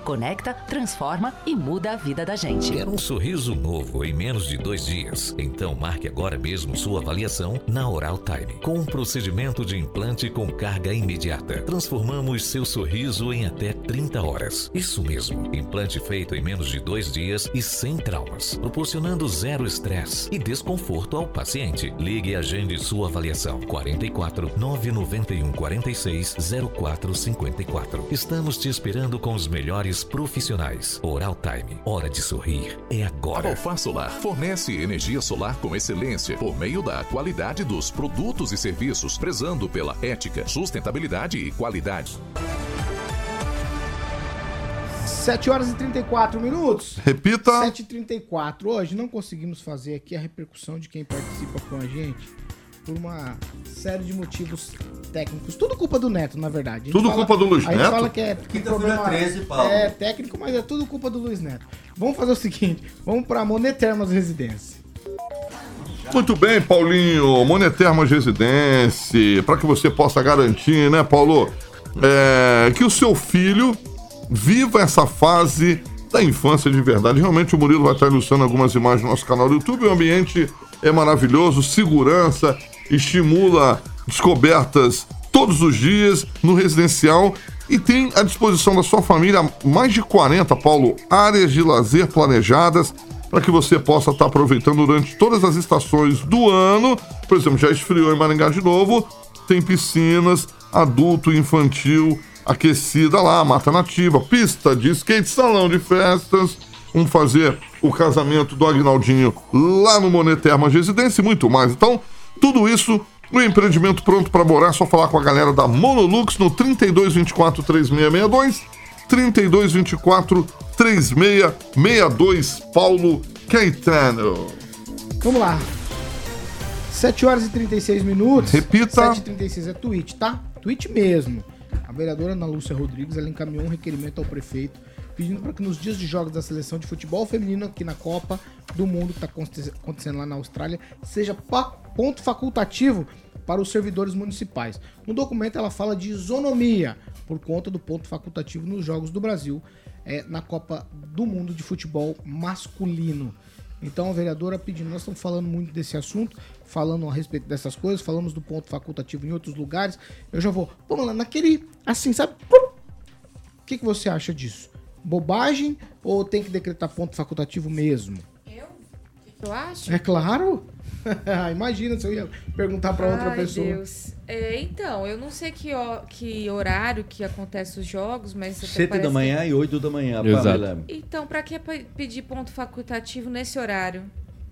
Conecta, transforma e muda a vida da gente. Quer um sorriso novo em menos de dois dias? Então marque agora mesmo sua avaliação na Oral Time. Com um procedimento de implante com carga imediata, transformamos seu sorriso em até 30 horas. Isso mesmo, implante feito em menos de dois dias e sem traumas, proporcionando zero estresse e desconforto ao paciente. Ligue e agende sua avaliação. 44 991 46 04 54. Estamos te esperando com os melhores profissionais. Oral Time. Hora de sorrir. É A agora. Balfar Solar fornece energia solar com excelência por meio da qualidade dos produtos e serviços, prezando pela ética, sustentabilidade e qualidade. 7 horas e 34 minutos. Repita. 7h34. Hoje não conseguimos fazer aqui a repercussão de quem participa com a gente por uma série de motivos técnicos. Tudo culpa do Neto, na verdade. A gente Tudo culpa do Luiz a gente Neto? fala que é que problema 13, Paulo. É técnico, mas é tudo culpa do Luiz Neto. Vamos fazer o seguinte, vamos para Monetermas Residência. Muito bem, Paulinho. Monetermas Residência, para que você possa garantir, né, Paulo, é, que o seu filho viva essa fase da infância de verdade. Realmente o Murilo vai estar ilustrando algumas imagens no nosso canal do YouTube. O ambiente é maravilhoso, segurança, estimula descobertas todos os dias no residencial e tem à disposição da sua família mais de 40, Paulo, áreas de lazer planejadas para que você possa estar aproveitando durante todas as estações do ano. Por exemplo, já esfriou em Maringá de novo, tem piscinas, adulto e infantil aquecida lá, mata nativa, pista de skate, salão de festas. Vamos fazer o casamento do Agnaldinho lá no Monetermas Residência e muito mais. Então, tudo isso no empreendimento pronto para morar, é só falar com a galera da Monolux no 3224 3662, 3224 3662, Paulo Caetano. Vamos lá. 7 horas e 36 minutos. Repita. 7 e 36 é tweet, tá? Tweet mesmo. A vereadora Ana Lúcia Rodrigues ela encaminhou um requerimento ao prefeito pedindo para que nos dias de jogos da seleção de futebol feminino aqui na Copa do Mundo que está acontecendo lá na Austrália seja ponto facultativo para os servidores municipais. No documento ela fala de isonomia por conta do ponto facultativo nos jogos do Brasil é, na Copa do Mundo de futebol masculino. Então a vereadora pedindo, nós estamos falando muito desse assunto, falando a respeito dessas coisas, falamos do ponto facultativo em outros lugares. Eu já vou, vamos lá, naquele, assim, sabe? O que, que você acha disso? Bobagem ou tem que decretar ponto facultativo mesmo? Eu acho. É claro. <laughs> Imagina se eu ia perguntar para outra Ai, pessoa. Deus. É, então, eu não sei que, que horário que acontece os jogos, mas até 7 parece da que- manhã e 8 da manhã, Exato. Então, pra que pe- pedir ponto facultativo nesse horário?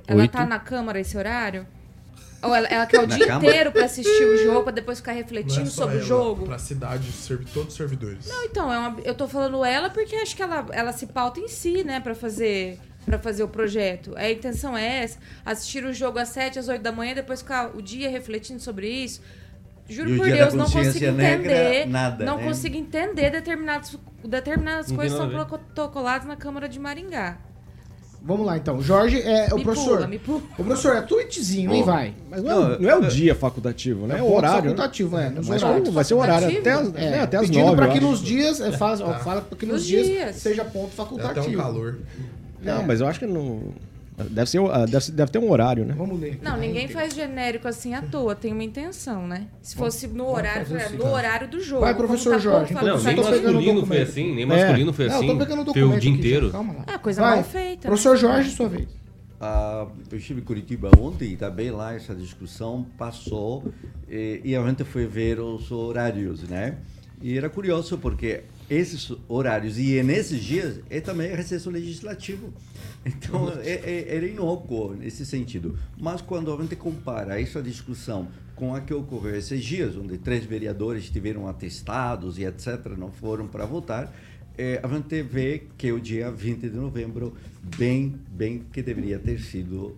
Ela tá na Câmara esse horário? Ou ela, ela quer o Na dia Câmara? inteiro pra assistir o jogo, pra depois ficar Não é refletindo só sobre o jogo? Pra cidade, serve todos os servidores. Não, então, é uma- eu tô falando ela porque acho que ela, ela se pauta em si, né? Pra fazer para fazer o projeto. A intenção é essa, assistir o jogo às 7, às 8 da manhã, depois ficar o dia refletindo sobre isso. Juro por Deus, não consigo entender. nada, não né? consigo entender determinados, determinadas Não coisas que são protocoladas na Câmara de Maringá. Vamos lá, então. Jorge, é, o Me professor. pula, me pula. O professor, é tweetzinho, hein, vai. Mas não, é, não é o dia facultativo, né? É, o ponto horário. né? facultativo, é. Nos Mas horários. vai ser o horário até as, É, né, até as pedindo nove. para que nos dias, é, faz, ó, fala para que nos, Nos dias, dias. seja ponto É facultativo. até um calor. Não, mas eu acho que não. Deve, ser, ah, deve, ser- deve ter um horário, né? Vamos ler. Não, ninguém faz genérico assim à toa, tem uma intenção, né? Se fosse no horário, fazer é, assim, no tá. horário do jogo. Vai, como professor tá Jorge, pouco Não, nem tá masculino foi assim, nem É. masculino foi Não, assim. eu tô pegando o Foi documento o dia inteiro. Calma lá. Ah, coisa Vai. mal feita, né? Professor Jorge, sua vez. Ah, eu estive em Curitiba ontem e também lá essa discussão passou eh, e a gente foi ver os horários, né? E era curioso porque esses horários e nesses dias é também recesso legislativo. <laughs> Então é, é, era inócuo nesse sentido. Mas quando a gente compara essa discussão com a que ocorreu esses dias, onde três vereadores tiveram atestados e etc., não foram para votar, é, a gente vê que o dia 20 de novembro, bem, bem que deveria ter sido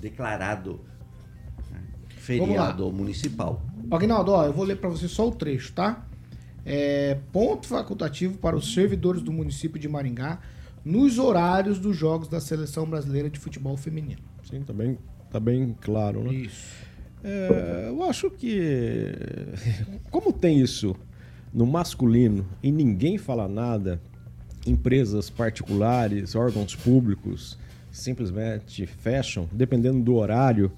declarado né, feriado municipal. Aguinaldo, ó, eu vou ler para você só o trecho, tá? É, ponto facultativo para os servidores do município de Maringá nos horários dos jogos da Seleção Brasileira de Futebol Feminino. Sim, tá bem, tá bem claro, né? Isso. É, eu acho que. Como tem isso no masculino e ninguém fala nada, empresas particulares, órgãos públicos simplesmente fecham, dependendo do horário.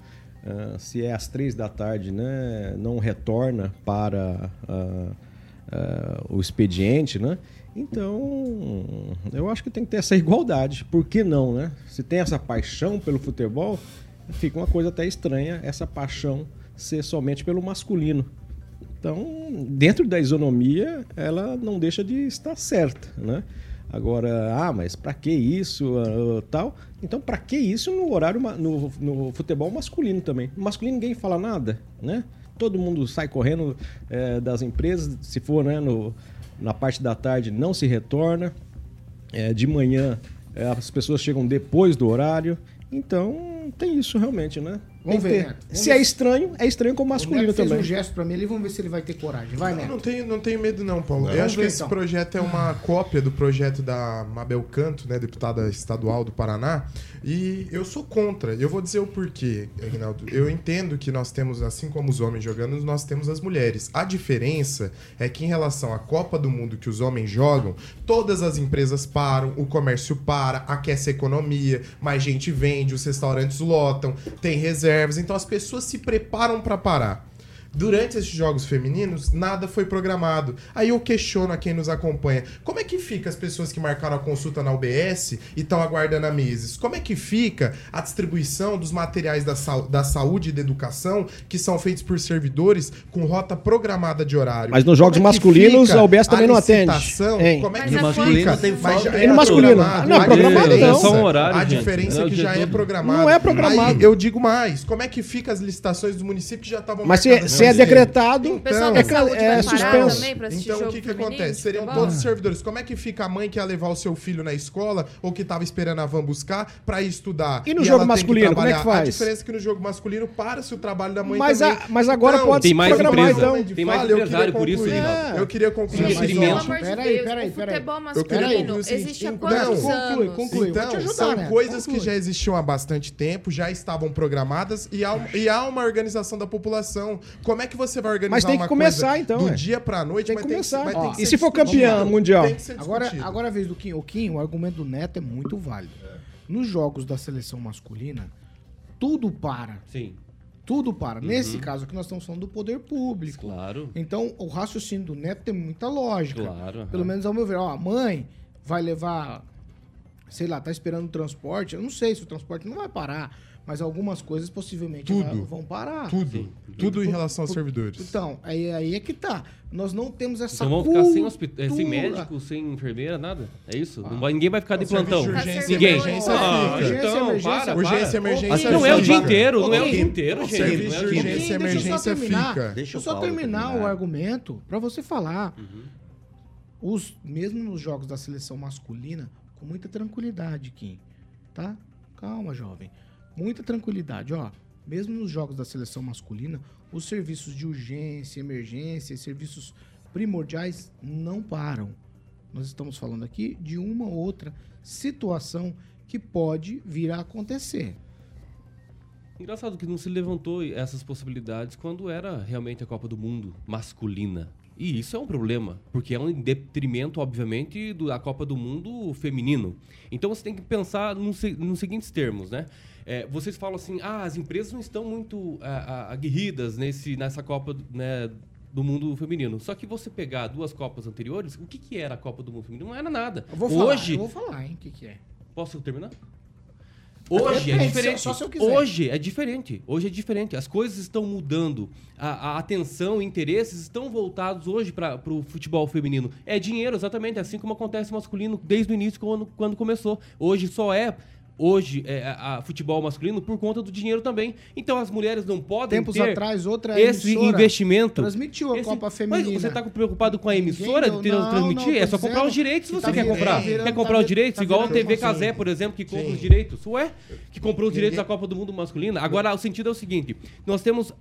ah, se é às três da tarde, né, não retorna para ah, ah, o expediente, né? Então, eu acho que tem que ter essa igualdade. Por que não, né? Se tem essa paixão pelo futebol, fica uma coisa até estranha essa paixão ser somente pelo masculino. Então, dentro da isonomia, ela não deixa de estar certa, né? Agora, ah, mas para que isso, ah, tal? Então, para que isso no horário no, no futebol masculino também? No masculino ninguém fala nada, né? Todo mundo sai correndo eh, das empresas, se for né, no, na parte da tarde não se retorna, Eh, de manhã eh, as pessoas chegam depois do horário, então tem isso realmente, né? Vamos que ver, Neto. Vamos Se ver é estranho, é estranho com o O masculino Neto fez também. um gesto para mim ali, vamos ver se ele vai ter coragem. Vai, Eu Neto. não tenho, não tenho medo não, Paulo. Não. eu Vamos acho que ver, esse então. projeto é uma cópia do projeto da Mabel Canto, né, deputada estadual do Paraná, e eu sou contra. Eu vou dizer o porquê, Aguinaldo. Eu entendo que nós temos, assim como os homens jogando, nós temos as mulheres. A diferença é que em relação à Copa do Mundo que os homens jogam, todas as empresas param, o comércio para, aquece a economia, mais gente vende, os restaurantes lotam, tem reservas, então as pessoas se preparam para parar. Durante esses jogos femininos, nada foi programado. Aí eu questiono a quem nos acompanha. Como é que fica as pessoas que marcaram a consulta na UBS e estão aguardando há meses? Como é que fica a distribuição dos materiais da, sau- da saúde e da educação que são feitos por servidores com rota programada de horário? Mas nos jogos Como é masculinos, a UBS também não atende. licitação? Hein? Como é que fica? é masculino tem falta é E no masculino? programado. Não, A programado diferença- não. É só um horário, A diferença é é que já é programado. Não é programado. Aí eu digo mais. Como é que fica as licitações do município que já estavam Mas se, se é decretado, O pessoal é, saúde é suspenso. também pra assistir Então, o que, que acontece? Seriam todos os servidores. Como é que fica a mãe que ia levar o seu filho na escola ou que estava esperando a van buscar para ir estudar? E no ela jogo masculino, como é que trabalhar? faz? A diferença é que no jogo masculino para-se o trabalho da mãe Mas também. a- mas agora pode Tem mais programar, empresa. então. Tem mais empresário, queria por isso, concluir. Reginaldo. Eu queria concluir. Sim, mas, mas, Pelo ó, ó, amor de peraí, peraí, o peraí. futebol masculino existe há não, quantos anos? conclui. Então, são né? coisas que já existiam há bastante tempo, já estavam programadas e e há uma organização da população. Como é que você vai organizar Mas tem que uma começar, então, do ué. dia pra noite? Tem que mas começar. mas Ó, que e ser se for discutido. campeã mundial? Tem que ser Agora, agora é a vez do Kim. O Kim, o argumento do Neto é muito válido. Nos jogos da seleção masculina, tudo para. Sim, Tudo para. Nesse Uhum. caso aqui, nós estamos falando do poder público. claro. Então, o raciocínio do Neto tem muita lógica. Claro. Pelo aham. menos ao meu ver. Ó, a mãe vai levar, sei lá, tá esperando o transporte. Eu não sei se o transporte não vai parar, mas algumas coisas possivelmente Tudo. vão parar. Tudo. Tudo em relação aos servidores. Então, aí, aí é que tá. Nós não temos essa Então vamos ficar sem, eh, sem médico, sem enfermeira, nada? É isso? Ah. Vai- ninguém vai ficar de plantão. de urgência Ninguém. emergência Ah. Urgência, então, emergência, para, Urgência para. emergência Não é o dia inteiro, não é o dia inteiro, gente. serviço não é de urgência inteiro. Deixa eu só emergência terminar. fica. Deixa eu o só terminar o argumento pra você falar. Uhum. Os, mesmo nos jogos da seleção masculina, com muita tranquilidade, Kim. tá? Calma, jovem. Muita tranquilidade, ó. Mesmo nos jogos da seleção masculina, os serviços de urgência, emergência, serviços primordiais não param. Nós estamos falando aqui de uma ou outra situação que pode vir a acontecer. Engraçado que não se levantou essas possibilidades quando era realmente a Copa do Mundo masculina. E isso é um problema, porque é um detrimento, obviamente, da Copa do Mundo feminino. Então você tem que pensar nos, nos seguintes termos, né? É, vocês falam assim, ah, as empresas não estão muito ah, ah, aguerridas nesse, nessa Copa né, do Mundo feminino. Só que você pegar duas Copas anteriores, o que, que era a Copa do Mundo feminino? Não era nada. Eu vou falar, Hoje, eu vou falar, hein, o que, que é. Posso terminar? Hoje é diferente. só. Hoje é diferente. Hoje é diferente. As coisas estão mudando. A, a atenção e interesses estão voltados hoje para o futebol feminino. É dinheiro, exatamente. Assim como acontece masculino desde o início, quando, quando começou. Hoje só é. Hoje, é, a, a futebol masculino por conta do dinheiro também. Então as mulheres não podem Tempos ter atrás, outra esse emissora investimento. transmitiu a Esse- Copa Mas Feminina. você está preocupado com a emissora Ninguém de não, transmitir? não, é só comprar os direitos se que você tá quer virando- comprar. tá virando- quer tá comprar os virando- direitos, tá igual a TV. Casé, por exemplo, que compra Sim. os direitos. Ué? Que comprou os direitos Ninguém- da Copa do Mundo masculina. Agora, o sentido é o seguinte: nós temos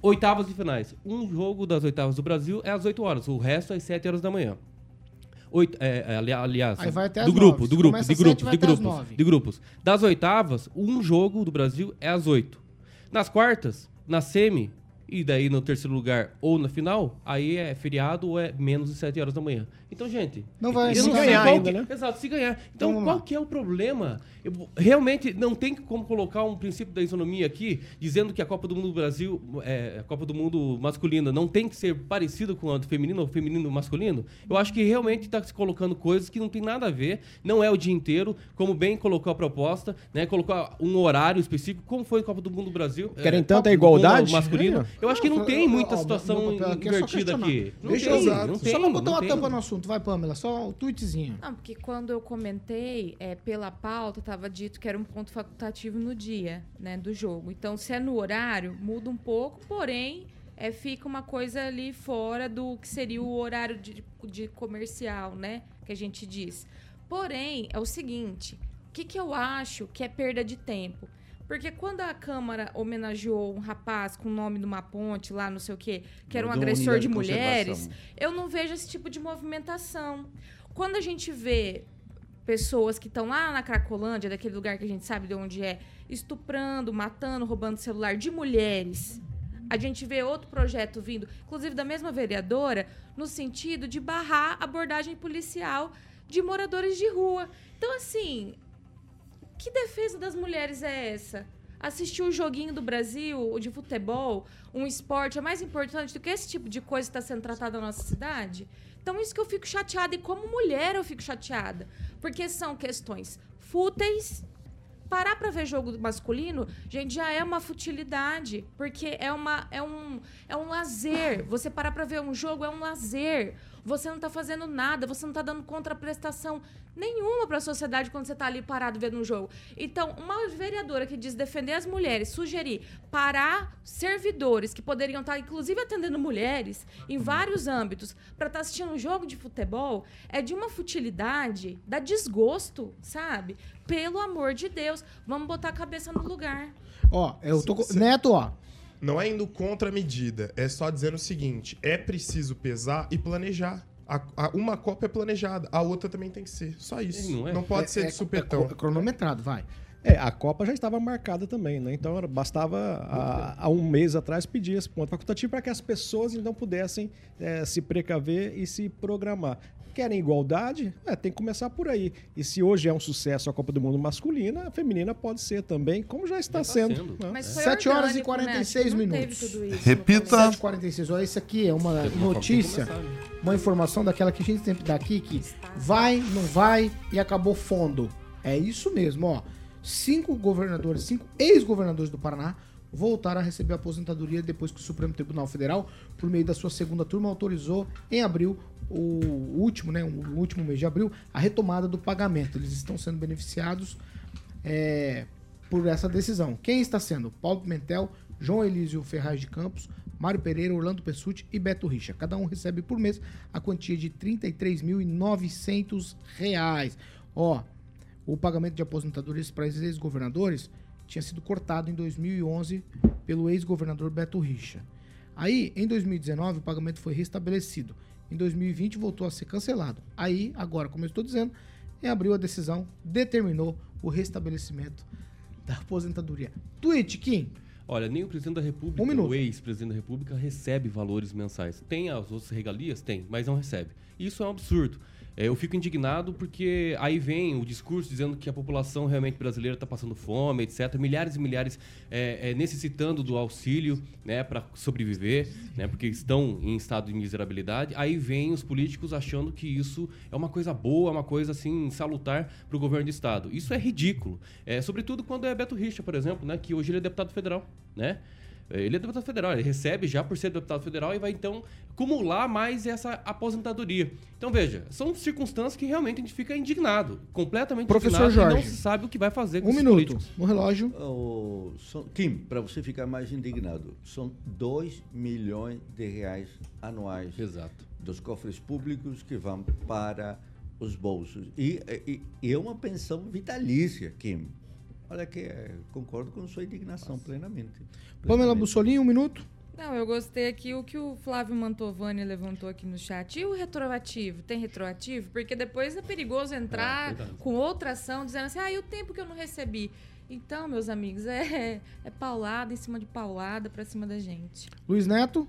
oitavas de finais. Um jogo das oitavas do Brasil é às 8 horas, o resto é às 7 horas da manhã. Oito, é, é, ali- aliás, do grupo, do grupo, de grupos, de grupos, de grupos. Das oitavas, um jogo do Brasil é às 8. Nas quartas, na semi e daí no terceiro lugar ou na final, aí é feriado ou é menos de 7 horas da manhã. Então, gente, Não vai se não ganhar ainda, que- né? Exato, se ganhar. Então, Então, qual que é o problema? Eu- realmente não tem como colocar um princípio da isonomia aqui, dizendo que a Copa do Mundo do Brasil, é, a Copa do Mundo masculina, não tem que ser parecido com a do feminino ou feminino masculino. Eu acho que realmente está se colocando coisas que não tem nada a ver, não é o dia inteiro, como bem colocou a proposta, né? Colocar um horário específico, como foi a Copa do Mundo do Brasil. Querem é, tanta igualdade? masculino. É. Eu acho que não tem eu- muita situação é invertida aqui. Não Deixa tem, exato. não Só pra botar uma tampa no assunto, vai, Pamela, só o tweetzinho. Não, porque quando eu comentei, é, pela pauta, estava dito que era um ponto facultativo no dia, né, do jogo. Então, se é no horário, muda um pouco, porém, é, fica uma coisa ali fora do que seria o horário de, de comercial, né, que a gente diz. Porém, é o seguinte, o que, que eu acho que é perda de tempo? Porque quando a Câmara homenageou um rapaz com o nome de uma ponte lá, não sei o quê, que era um agressor de de mulheres, eu não vejo esse tipo de movimentação. Quando a gente vê pessoas que estão lá na Cracolândia, daquele lugar que a gente sabe de onde é, estuprando, matando, roubando celular de mulheres. A gente vê outro projeto vindo, inclusive da mesma vereadora, no sentido de barrar a abordagem policial de moradores de rua. Então, assim, que defesa das mulheres é essa? Assistir o joguinho do Brasil, o de futebol, um esporte, é mais importante do que esse tipo de coisa que está sendo tratada na nossa cidade? Então, isso que eu fico chateada. E como mulher, eu fico chateada. Porque são questões fúteis. Parar para ver jogo masculino, gente, já é uma futilidade. Porque é, uma, é, um, é um lazer. Você parar para ver um jogo é um lazer. Você não tá fazendo nada, você não tá dando contraprestação nenhuma para a sociedade quando você tá ali parado vendo um jogo. Então, uma vereadora que diz defender as mulheres, sugerir parar servidores que poderiam estar, inclusive, atendendo mulheres em vários âmbitos para estar assistindo um jogo de futebol, é de uma futilidade, dá desgosto, sabe? Pelo amor de Deus, vamos botar a cabeça no lugar. Ó, eu tô com... Neto, ó. Não é indo contra a medida, é só dizendo o seguinte: é preciso pesar e planejar. A- a- uma Copa é planejada, a outra também tem que ser. Só isso. Não Não, é? pode É- ser é- de supetão. é cronometrado, vai. É, a Copa já estava marcada também, né? Então bastava há, há um mês atrás pedir esse ponto facultativo para que as pessoas então pudessem eh, se precaver e se programar. Querem igualdade? É, tem que começar por aí. E se hoje é um sucesso a Copa do Mundo masculina, a feminina pode ser também, como já está Já tá sendo. sendo. né? Mas foi 7 horas e orgânico, né? 46 Acho que não teve minutos. isso Repita. começo. 7h46. Olha, isso aqui é uma notícia, começar, né? uma informação daquela que a gente sempre dá aqui, que vai, não vai e acabou fundo. É isso mesmo, ó. Cinco governadores, cinco ex-governadores do Paraná voltaram a receber aposentadoria depois que o Supremo Tribunal Federal, por meio da sua segunda turma, autorizou em abril, o último, né, o último mês de abril, a retomada do pagamento. Eles estão sendo beneficiados é, por essa decisão. Quem está sendo? Paulo Pimentel, João Elísio Ferraz de Campos, Mário Pereira, Orlando Pessutti e Beto Richa. Cada um recebe por mês a quantia de R$ 33.900. Ó, o pagamento de aposentadorias para ex-governadores tinha sido cortado em 2011 pelo ex-governador Beto Richa. Aí, em 2019, o pagamento foi restabelecido. Em 2020, voltou a ser cancelado. Aí, agora, como eu estou dizendo, em abril a decisão determinou o restabelecimento da aposentadoria. Tweet, Kim. Olha, nem o presidente da República, Um o ex-presidente da República, recebe valores mensais. Tem as outras regalias? Tem, mas não recebe. Isso é um absurdo. É, eu fico indignado porque aí vem o discurso dizendo que a população realmente brasileira está passando fome, etc. Milhares e milhares é, é, necessitando do auxílio né, para sobreviver, né, porque estão em estado de miserabilidade. Aí vem os políticos achando que isso é uma coisa boa, uma coisa assim salutar para o governo do estado. Isso é ridículo. É, sobretudo quando é Beto Richa, por exemplo, né, que hoje ele é deputado federal, né? Ele é deputado federal, ele recebe já por ser deputado federal e vai então acumular mais essa aposentadoria. Então veja, são circunstâncias que realmente a gente fica indignado, completamente Professor indignado e não Jorge. se sabe o que vai fazer com Um esses minuto políticos. no relógio. São, Kim, para você ficar mais indignado, são 2 milhões de reais anuais Exato. dos cofres públicos que vão para os bolsos. E, e- e é uma pensão vitalícia, Kim. Olha que eh, concordo com sua indignação plenamente. Pamela Plenamente. Bussolini, um minuto. Não, eu gostei aqui o que o Flávio Mantovani levantou aqui no chat. E o retroativo? Tem retroativo? Porque depois é perigoso entrar verdade. com outra ação dizendo assim, ah, e o tempo que eu não recebi? Então, meus amigos, é, é paulada em cima de paulada pra cima da gente. Luiz Neto.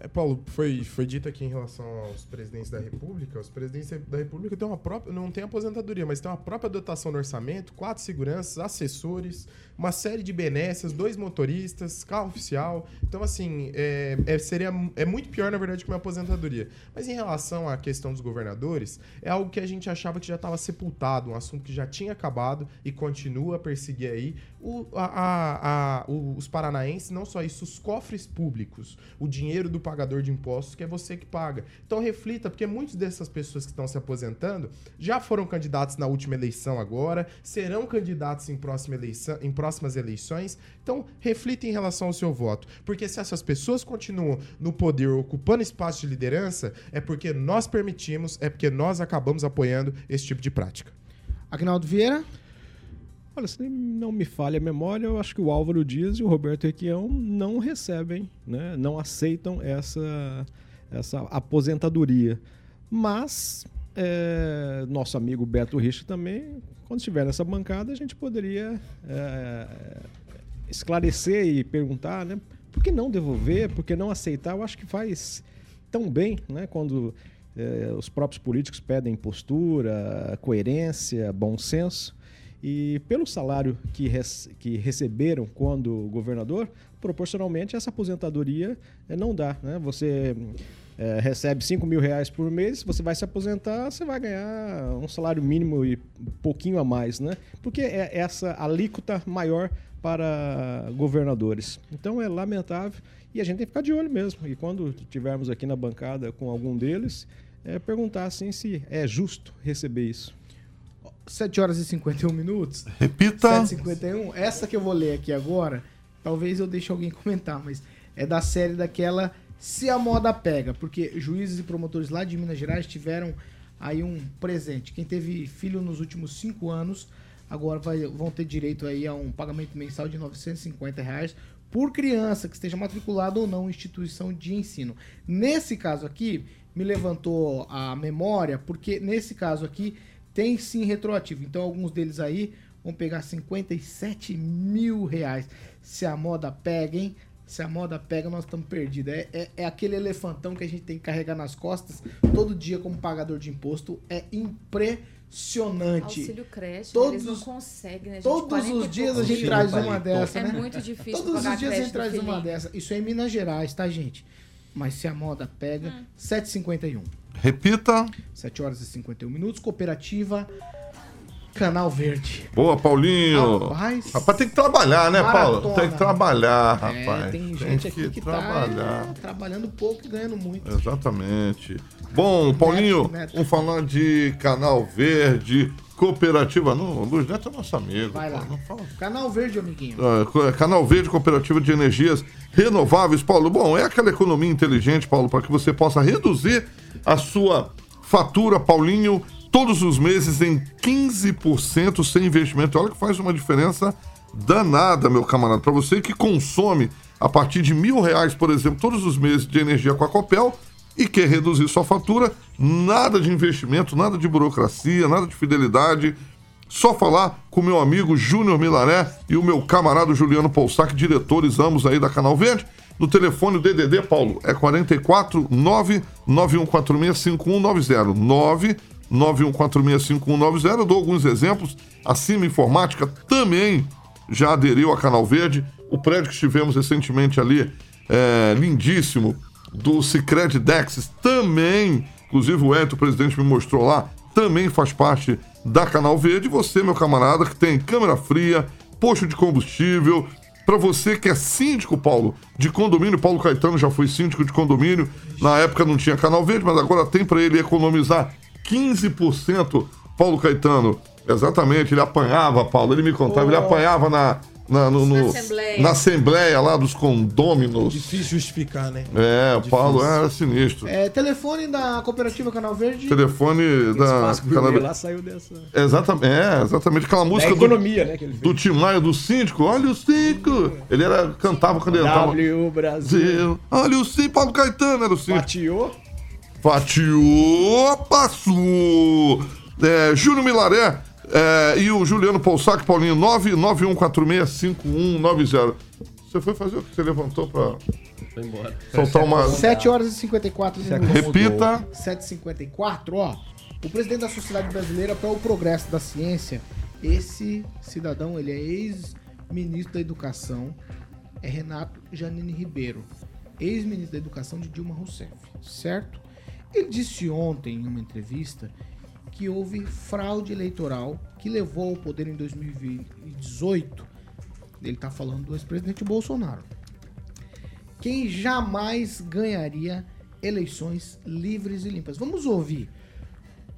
É, Paulo, foi, foi dito aqui em relação aos presidentes da República. Os presidentes da República têm uma própria, não tem aposentadoria, mas tem uma própria dotação no orçamento, quatro seguranças, assessores, uma série de benécias, dois motoristas, carro oficial. Então, assim, é, é- seria, é muito pior, na verdade, que uma aposentadoria. Mas em relação à questão dos governadores, é algo que a gente achava que já estava sepultado, um assunto que já tinha acabado e continua a perseguir aí o- a- a- a- os paranaenses, não só isso, os cofres públicos, o dinheiro do pagador de impostos, que é você que paga. Então reflita, porque muitas dessas pessoas que estão se aposentando já foram candidatos na última eleição agora, serão candidatos em, próxima eleição, em próximas eleições. Então reflita em relação ao seu voto. Porque se essas pessoas continuam no poder, ocupando espaço de liderança, é porque nós permitimos, é porque nós acabamos apoiando esse tipo de prática. Agnaldo Vieira. Olha, se não me falha a memória, eu acho que o Álvaro Dias e o Roberto Requião não recebem, né, não aceitam essa, essa aposentadoria. Mas é, nosso amigo Beto Richa também, quando estiver nessa bancada, a gente poderia é, esclarecer e perguntar, né? Por que não devolver? Por que não aceitar? Eu acho que faz tão bem, né? Quando eh, os próprios políticos pedem postura, coerência, bom senso. E pelo salário que, que receberam quando governador, proporcionalmente essa aposentadoria eh, não dá. Né? Você eh, recebe 5 mil reais por mês, você vai se aposentar, você vai ganhar um salário mínimo e pouquinho a mais, né? Porque é essa alíquota maior para governadores. Então é lamentável e a gente tem que ficar de olho mesmo. E quando tivermos aqui na bancada com algum deles, é perguntar assim se é justo receber isso. 7 horas e 51 minutos. Repita. 7h51. Essa que eu vou ler aqui agora, talvez eu deixe alguém <laughs> comentar, mas é da série daquela Se a Moda Pega, porque juízes e promotores lá de Minas Gerais tiveram aí um presente. Quem teve filho nos últimos 5 anos, agora vai- vão ter direito aí a um pagamento mensal de 950 reais por criança que esteja matriculada ou não em instituição de ensino. Nesse caso aqui, me levantou a memória, porque nesse caso aqui tem sim retroativo. Então alguns deles aí vão pegar 57 mil reais. Se a moda pega, hein? Se a moda pega, nós estamos perdidos. É, é, é aquele elefantão que a gente tem que carregar nas costas todo dia como pagador de imposto. É impressionante. Auxílio creche, Todos eles não conseguem, né? gente? Todos 40 os dias a gente traz uma dessa, É né? muito difícil Todos os dias a gente traz uma dessa. Isso é em Minas Gerais, tá, gente? Mas se a moda pega, Hum. 7h51. Repita. 7 horas e 51 minutos. Cooperativa Canal Verde. Boa, Paulinho. Rapaz. Rapaz, tem que trabalhar, né, Paulo? Maratona. Tem que trabalhar, É, rapaz. tem gente aqui que trabalhar. tá trabalhando pouco e ganhando muito. Exatamente. Bom, Paulinho, Neto, Neto. vamos falar de Canal Verde, cooperativa. Não, o Luiz Neto é nosso amigo. Vai lá. Canal Verde, amiguinho. Ah, co- Canal Verde Cooperativa de Energias Renováveis, Paulo. Bom, é aquela economia inteligente, Paulo, para que você possa reduzir a sua fatura, Paulinho, todos os meses em 15% sem investimento. Olha que faz uma diferença danada, meu camarada. Para você que consome a partir de mil reais, por exemplo, todos os meses de energia com a Copel e quer reduzir sua fatura, nada de investimento, nada de burocracia, nada de fidelidade. Só falar com meu amigo Júnior Milaré e o meu camarada Juliano Polsac, diretores ambos aí da Canal Verde. No telefone DDD, Paulo, é 44 99146 5190. 9 91465190. Dou alguns exemplos. A Cima Informática também já aderiu a Canal Verde. O prédio que estivemos recentemente ali, é, lindíssimo, do Cicred Dexis, também, inclusive o Eto, o presidente, me mostrou lá, também faz parte da Canal Verde. Você, meu camarada, que tem câmera fria, posto de combustível. Para você que é síndico, Paulo, de condomínio, Paulo Caetano já foi síndico de condomínio. Na época não tinha Canal Verde, mas agora tem para ele economizar 15%. Paulo Caetano, exatamente, ele apanhava, Paulo, ele me contava, oh. ele apanhava na, na, no, no, na, assembleia. na, assembleia. lá dos condôminos. Difícil justificar, né? É, o Paulo era sinistro. É, telefone da Cooperativa Canal Verde. Telefone da. Canal... lá saiu dessa. Exatamente, é, exatamente. Aquela música. Da economia, do, né? Que ele fez. Do Tim Maia, do síndico. Olha o síndico. Ele era, cantava quando ele. W Brasil. Olha o síndico. Paulo Caetano era o síndico. Fatiou. Fatiou, passou. É, Júnior Milaré é, e o Juliano Poussac, Paulinho, 991465190. Você foi fazer o que você levantou pra. Foi embora. Soltar uma. 7 horas e 54 minutos. Repita. 7h54, ó. O presidente da Sociedade Brasileira para o Progresso da Ciência, esse cidadão, ele é ex-ministro da Educação, é Renato Janine Ribeiro, ex-ministro da Educação de Dilma Rousseff, certo? Ele disse ontem em uma entrevista que houve fraude eleitoral que levou ao poder em 2018. Ele está falando do ex-presidente Bolsonaro. Quem jamais ganharia eleições livres e limpas. Vamos ouvir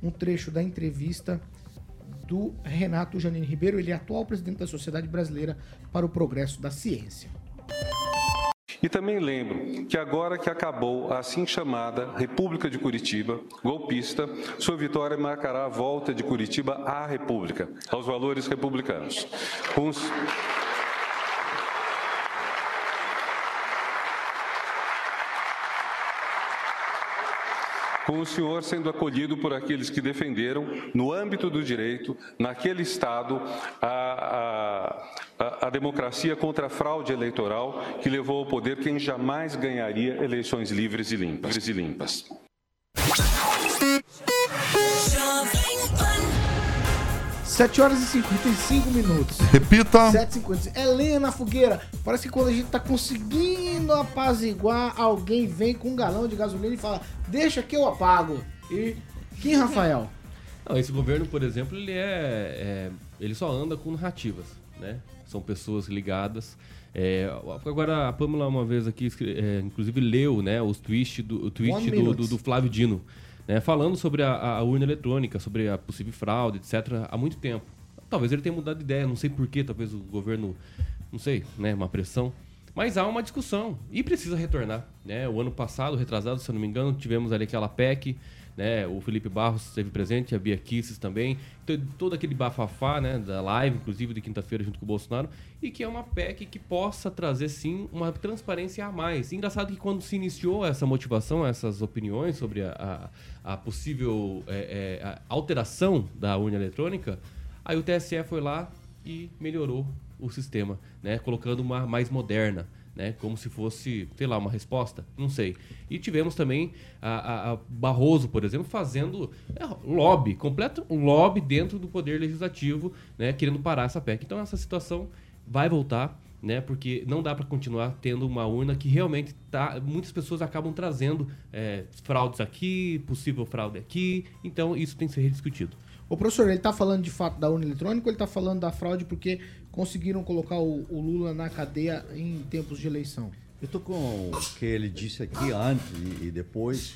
um trecho da entrevista do Renato Janine Ribeiro, ele é atual presidente da Sociedade Brasileira para o Progresso da Ciência. E também lembro que agora que acabou a assim chamada República de Curitiba, golpista, sua vitória marcará a volta de Curitiba à República, aos valores republicanos. Com com o senhor sendo acolhido por aqueles que defenderam, no âmbito do direito, naquele Estado, a, a, a, democracia contra a fraude eleitoral que levou ao poder quem jamais ganharia eleições livres e limpas. E limpas. 7 horas e 55 minutos. Repita. 7h55. É lenha na fogueira. Parece que quando a gente tá conseguindo apaziguar, alguém vem com um galão de gasolina e fala: Deixa que eu apago. E quem, Rafael? <laughs> Não, esse governo, por exemplo, ele é, é, ele só anda com narrativas, né? São pessoas ligadas. É, agora a Pamela uma vez aqui, é, inclusive leu, né, os tweets do, o tweet do, do, do Flávio Dino né, falando sobre a, a, urna eletrônica, sobre a possível fraude, etc., há muito tempo. Talvez ele tenha mudado de ideia, não sei porquê, talvez o governo, não sei, né, uma pressão. Mas há uma discussão e precisa retornar. Né? O ano passado, retrasado, se eu não me engano, tivemos ali aquela PEC né? O Felipe Barros esteve presente, a Bia Kisses também. Todo aquele bafafá, né? Da live, inclusive, de quinta-feira junto com o Bolsonaro. E que é uma PEC que possa trazer, sim, uma transparência a mais. Engraçado que quando se iniciou essa motivação, essas opiniões sobre a, a, a possível é, é, a alteração da urna eletrônica, aí o TSE foi lá e melhorou o sistema, né? Colocando uma mais moderna né? Como se fosse, sei lá, uma resposta, não sei. E tivemos também a, a, a Barroso, por exemplo, fazendo é, lobby, completo lobby dentro do poder legislativo, né? Querendo parar essa PEC. Então essa situação vai voltar. Né, porque não dá para continuar tendo uma urna que realmente tá. Muitas pessoas acabam trazendo é, fraudes aqui, possível fraude aqui, então isso tem que ser rediscutido. O professor, ele está falando de fato da urna eletrônica ou ele está falando da fraude porque conseguiram colocar o, o, Lula na cadeia em tempos de eleição? Eu estou com o que ele disse aqui antes e depois.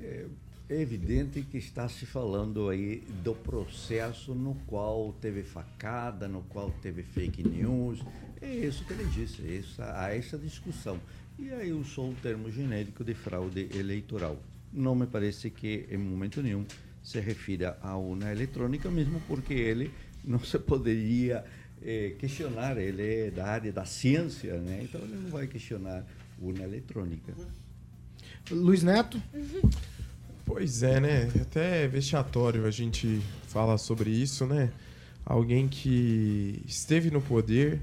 É, é evidente que está se falando aí do processo no qual teve facada, no qual teve fake news. É isso que ele disse, essa, há essa discussão. E aí usou o termo genérico de fraude eleitoral. Não me parece que, em momento nenhum, se refere à urna eletrônica, mesmo porque ele não se poderia eh, questionar, ele é da área da ciência, né? então ele não vai questionar urna eletrônica. Luiz Neto? Pois é, né? Até é vexatório a gente falar sobre isso, né? Alguém que esteve no poder,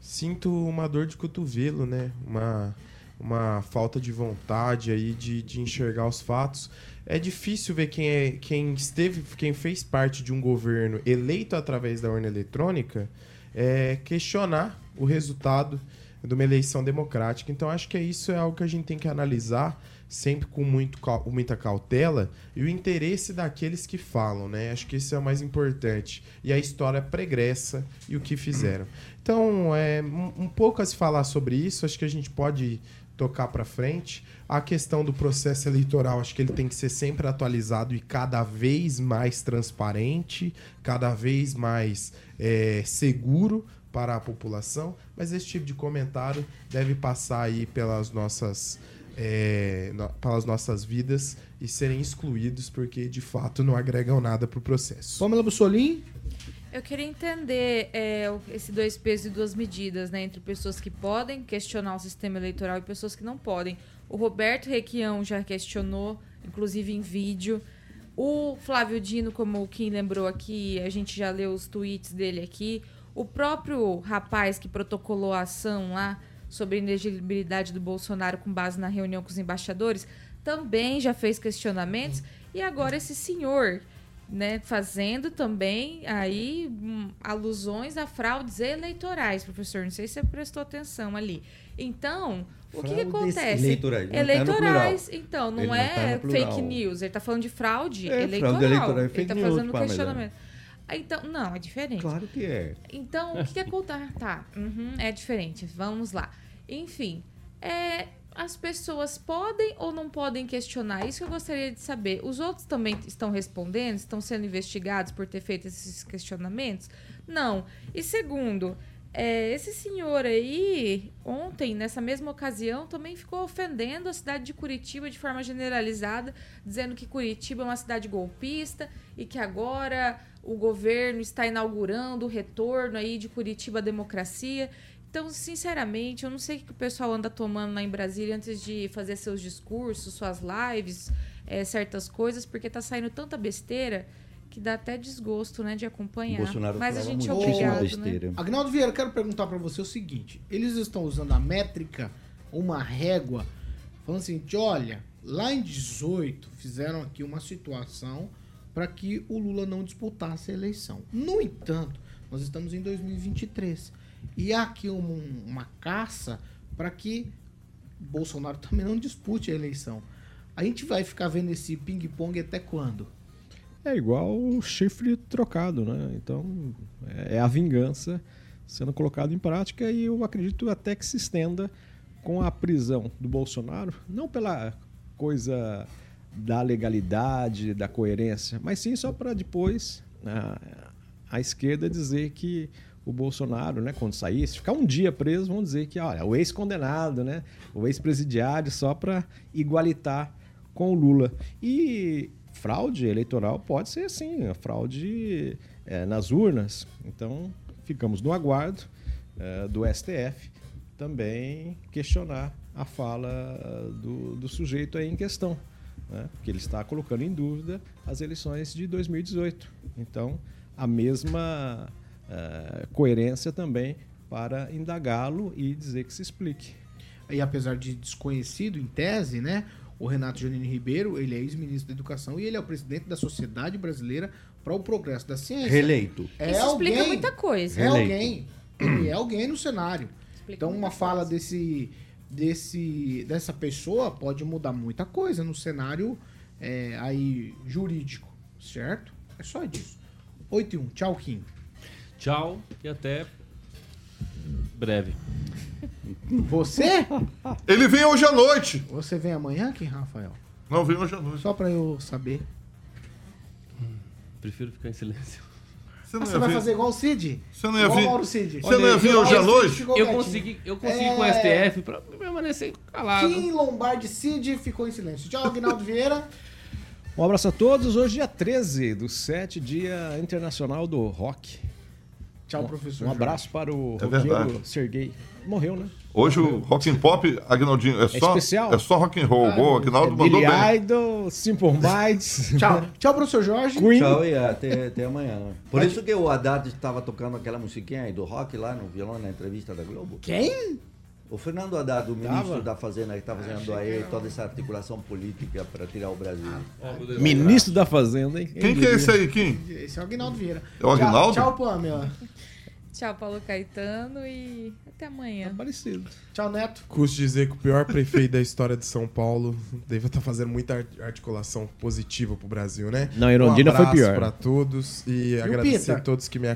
sinto uma dor de cotovelo, né? Uma, uma falta de vontade aí de, de enxergar os fatos. É difícil ver quem, é, quem esteve, quem fez parte de um governo eleito através da urna eletrônica é, questionar o resultado de uma eleição democrática. Então, acho que é isso é algo que a gente tem que analisar sempre com muito, muita cautela e o interesse daqueles que falam, né? Acho que isso é o mais importante. E a história pregressa e o que fizeram. Então, é um pouco a se falar sobre isso, acho que a gente pode tocar para frente. A questão do processo eleitoral, acho que ele tem que ser sempre atualizado e cada vez mais transparente, cada vez mais é, seguro para a população. Mas esse tipo de comentário deve passar aí pelas nossas é, no, pelas nossas vidas e serem excluídos porque de fato não agregam nada para o processo. Pamela Bussolim? Eu queria entender é, esse dois pesos e duas medidas, né, entre pessoas que podem questionar o sistema eleitoral e pessoas que não podem. O Roberto Requião já questionou, inclusive em vídeo. O Flávio Dino, como o Kim lembrou aqui, a gente já leu os tweets dele aqui. O próprio rapaz que protocolou a ação lá sobre a inelegibilidade do Bolsonaro com base na reunião com os embaixadores também já fez questionamentos. E agora esse senhor né, fazendo também aí hum, alusões a fraudes eleitorais, professor. Não sei se você prestou atenção ali. Então, o que, que, acontece? Eleitorais. Não eleitorais. Tá então, não ele é não tá fake news. Ele está falando de fraude é, eleitoral. Fraude eleitoral é fake ele está fazendo um questionamento. Então, não, é diferente. Claro que é. Então, o que, que acontece? Tá, uhum, é diferente. Vamos lá. Enfim, é, as pessoas podem ou não podem questionar? Isso eu gostaria de saber. Os outros também estão respondendo? Estão sendo investigados por ter feito esses questionamentos? Não. E segundo, é, esse senhor aí, ontem, nessa mesma ocasião, também ficou ofendendo a cidade de Curitiba de forma generalizada, dizendo que Curitiba é uma cidade golpista e que agora o governo está inaugurando o retorno aí de Curitiba à democracia. Então, sinceramente, eu não sei o que o pessoal anda tomando lá em Brasília antes de fazer seus discursos, suas lives, é, certas coisas, porque tá saindo tanta besteira que dá até desgosto, né, de acompanhar. Bolsonaro Mas a gente é obrigado, besteira. né? Agnaldo Vieira, quero perguntar para você o seguinte: eles estão usando a métrica, uma régua, falando assim, olha, lá em 18 fizeram aqui uma situação para que o Lula não disputasse a eleição. No entanto, nós estamos em 2023 e há aqui um, uma caça para que Bolsonaro <laughs> também não dispute a eleição. A gente vai ficar vendo esse ping-pong até quando? É igual o chifre trocado, né? Então, é, é a vingança sendo colocada em prática e eu acredito até que se estenda com a prisão do Bolsonaro, não pela coisa da legalidade, da coerência, mas sim só para depois a, a esquerda dizer que o Bolsonaro, né, quando saísse, ficar um dia preso, vão dizer que, olha, o ex-condenado, né, o ex-presidiário, só para igualitar com o Lula. E fraude eleitoral pode ser sim, a fraude é, nas urnas. Então, ficamos no aguardo é, do STF também questionar a fala do, do sujeito aí em questão, né? porque ele está colocando em dúvida as eleições de 2018. Então, a mesma uh, coerência também para indagá-lo e dizer que se explique. E apesar de desconhecido em tese, né? O Renato Janine Ribeiro, ele é ex-ministro da Educação e ele é o presidente da Sociedade Brasileira para o Progresso da Ciência. Reeleito. É Isso alguém, explica muita coisa. É alguém. Ele é alguém no cenário. Explica então, uma fala coisa. desse, desse, dessa pessoa pode mudar muita coisa no cenário é, aí jurídico, certo? É só disso. 8 e 1. Tchau, Kim. Tchau e até breve. Você? Ele vem hoje à noite. Você vem amanhã, Kim, Rafael? Não, vem hoje à noite. Só pra eu saber. Prefiro ficar em silêncio. Você Ah, não você ia vai vir? fazer igual o Cid? Você não ia igual vir? Mauro Cid. Você não ia vir hoje à noite? Eu consegui, eu consegui com o É. STF pra permanecer calado. Kim Lombardi Cid ficou em silêncio. Tchau, Aguinaldo Vieira. Um abraço a todos. Hoje, dia 13 do 7, Dia Internacional do Rock. Tchau, Um- professor Um abraço para o É roqueiro. Serguei. Morreu, né? Hoje o Rock and Pop, Agnaldinho, é só, especial? é só rock and roll. Boa, Agnaldo É mandou Billy bem. Idol, Simple Minds. <laughs> Tchau. Tchau, professor Jorge. Queen. Tchau e até, até amanhã. Por isso que o Haddad estava tocando aquela musiquinha aí do rock lá no violão na entrevista da Globo. Quem? O Fernando Haddad, o ministro Tava? da Fazenda, que está fazendo aí toda essa articulação política para tirar o Brasil. Ministro da Fazenda, hein? Quem que é esse aí, Kim? Esse é o Aguinaldo Vieira. É o Aguinaldo? Tchau, tchau Pamela. Tchau, Paulo Caetano e até amanhã. Parecido. Tchau, Neto. Custo dizer que o pior prefeito da história de São Paulo deve estar fazendo muita ar- articulação positiva pro Brasil, né? Não, Erondina um foi abraço pior. para todos e, o agradecer a todos que me de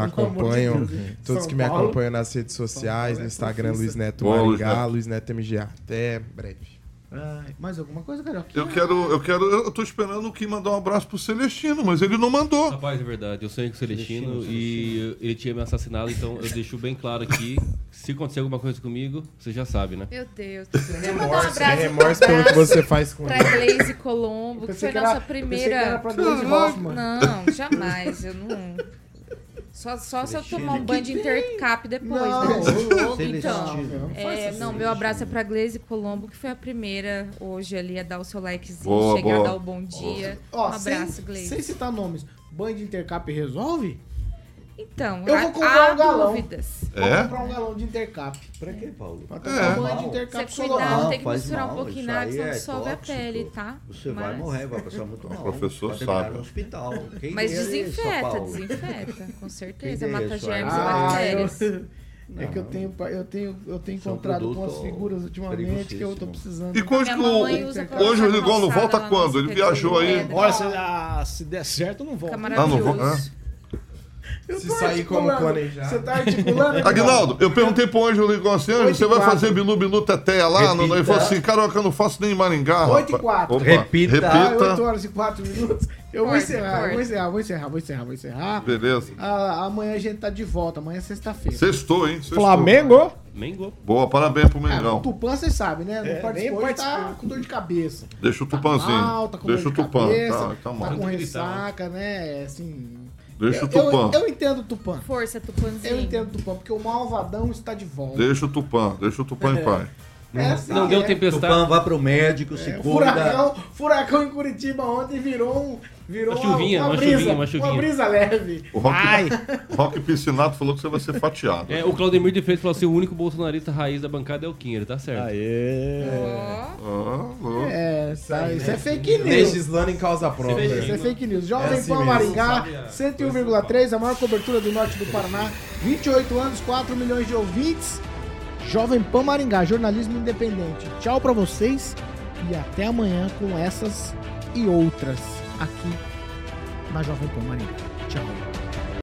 acompanham, Deus, hein? todos São que me Paulo. acompanham nas redes sociais, Paulo no é Instagram. Luiz Neto Maringá, Neto. Luiz Neto MGA. Até breve. Ai, mais alguma coisa, Carioca? Eu quero, eu quero, eu tô esperando o Kim mandar um abraço pro Celestino, mas ele não mandou. Rapaz, é verdade. Eu sonhei com o Celestino e ele tinha me assassinado, então eu deixo bem claro aqui. Se acontecer alguma coisa comigo, você já sabe, né? Meu Deus. Eu mandar um Remorso, remorso um pelo que você faz com pra ele. Glaze Colombo, que foi que nossa era- pensei que primeira. era pra Glaze Hoffman. Não, jamais. Eu não. Só, só se eu tomar um banho de intercap depois, Não, né? Então, não, é, não, meu abraço é pra Glaze Colombo, que foi a primeira hoje ali a dar o seu likezinho, Boa, chegar boa. a dar o bom dia. Ó, um abraço, sem, Glaze. sem citar nomes, banho de intercap resolve? Então, Eu vou comprar há um galão. dúvidas. Vou É? comprar um galão de intercap. Pra quê, Paulo? Pra É. tomar banho de Você intercap cuidado, solar. tem que misturar um pouquinho na água, senão é dissolve a pele, tá? Você vai Mas- morrer, vai passar muito mal. professor vai terminar sabe. no hospital. Quem Mas diria isso, desinfeta, desinfeta, com certeza. Quem Mata germes e Ah, bactérias. eu, é que eu tenho, eu tenho, eu tenho é encontrado com as figuras ultimamente que eu tô precisando. E quando que o, pra o calçada volta quando? Ele viajou aí. Olha, se, ah, se der certo, não volta. Ah, não maravilhoso. Eu Se sair como planejado. Você tá articulando? Aguinaldo, eu perguntei pro Anjo Rigon assim, você e vai fazer Bilu Bilu Teteia lá? No, ele falou assim, Carioca, eu não faço nem em Maringá, Oito e rapaz. quatro. Opa, Repita. Ah, 8 Repita. horas e 4 minutos. Eu vou encerrar, vou encerrar, vou encerrar, vou encerrar, vou encerrar. Beleza. Ah, amanhã a gente tá de volta, amanhã é sexta-feira. Sextou, hein? Sextou. Flamengo. Mengo. Boa, parabéns pro Ah, o Mengão. Tupã, você sabe, né? Não É, participou, tá com dor de cabeça. Deixa o Tá Tupanzinho. mal, tá com Deixa dor o de Tupã. cabeça, Tá, tá tá mal. com ressaca, né? Assim... Deixa o eu, Tupã. eu, eu entendo o Tupã. Força, Tupanzinho. Eu entendo o Tupã, porque o malvadão está de volta. Deixa o Tupã. Deixa o Tupã em paz. É assim, Não deu é. tempestade. Tupã, vá pro médico, se É, cuida. furacão, furacão em Curitiba ontem virou um. Virou Uma chuvinha, uma, uma brisa, chuvinha, uma chuvinha. brisa leve. O Rock, Ai. Rock Piscinato falou que você vai ser fatiado. É, o Claudemir de Freitas falou assim: o único bolsonarista raiz da bancada é o Kim, ele tá certo. Aê. Ó, Ah, louco. É, isso é fake news. Legislando em causa própria. Isso é fake news. Jovem É assim Pan. Maringá, Sabe a- 101,3, a maior cobertura do norte do Paraná. 28 anos, 4 milhões de ouvintes. Jovem Pan Maringá, jornalismo independente. Tchau pra vocês e até amanhã com essas e outras aqui na Jovem Pan Maringá. Tchau.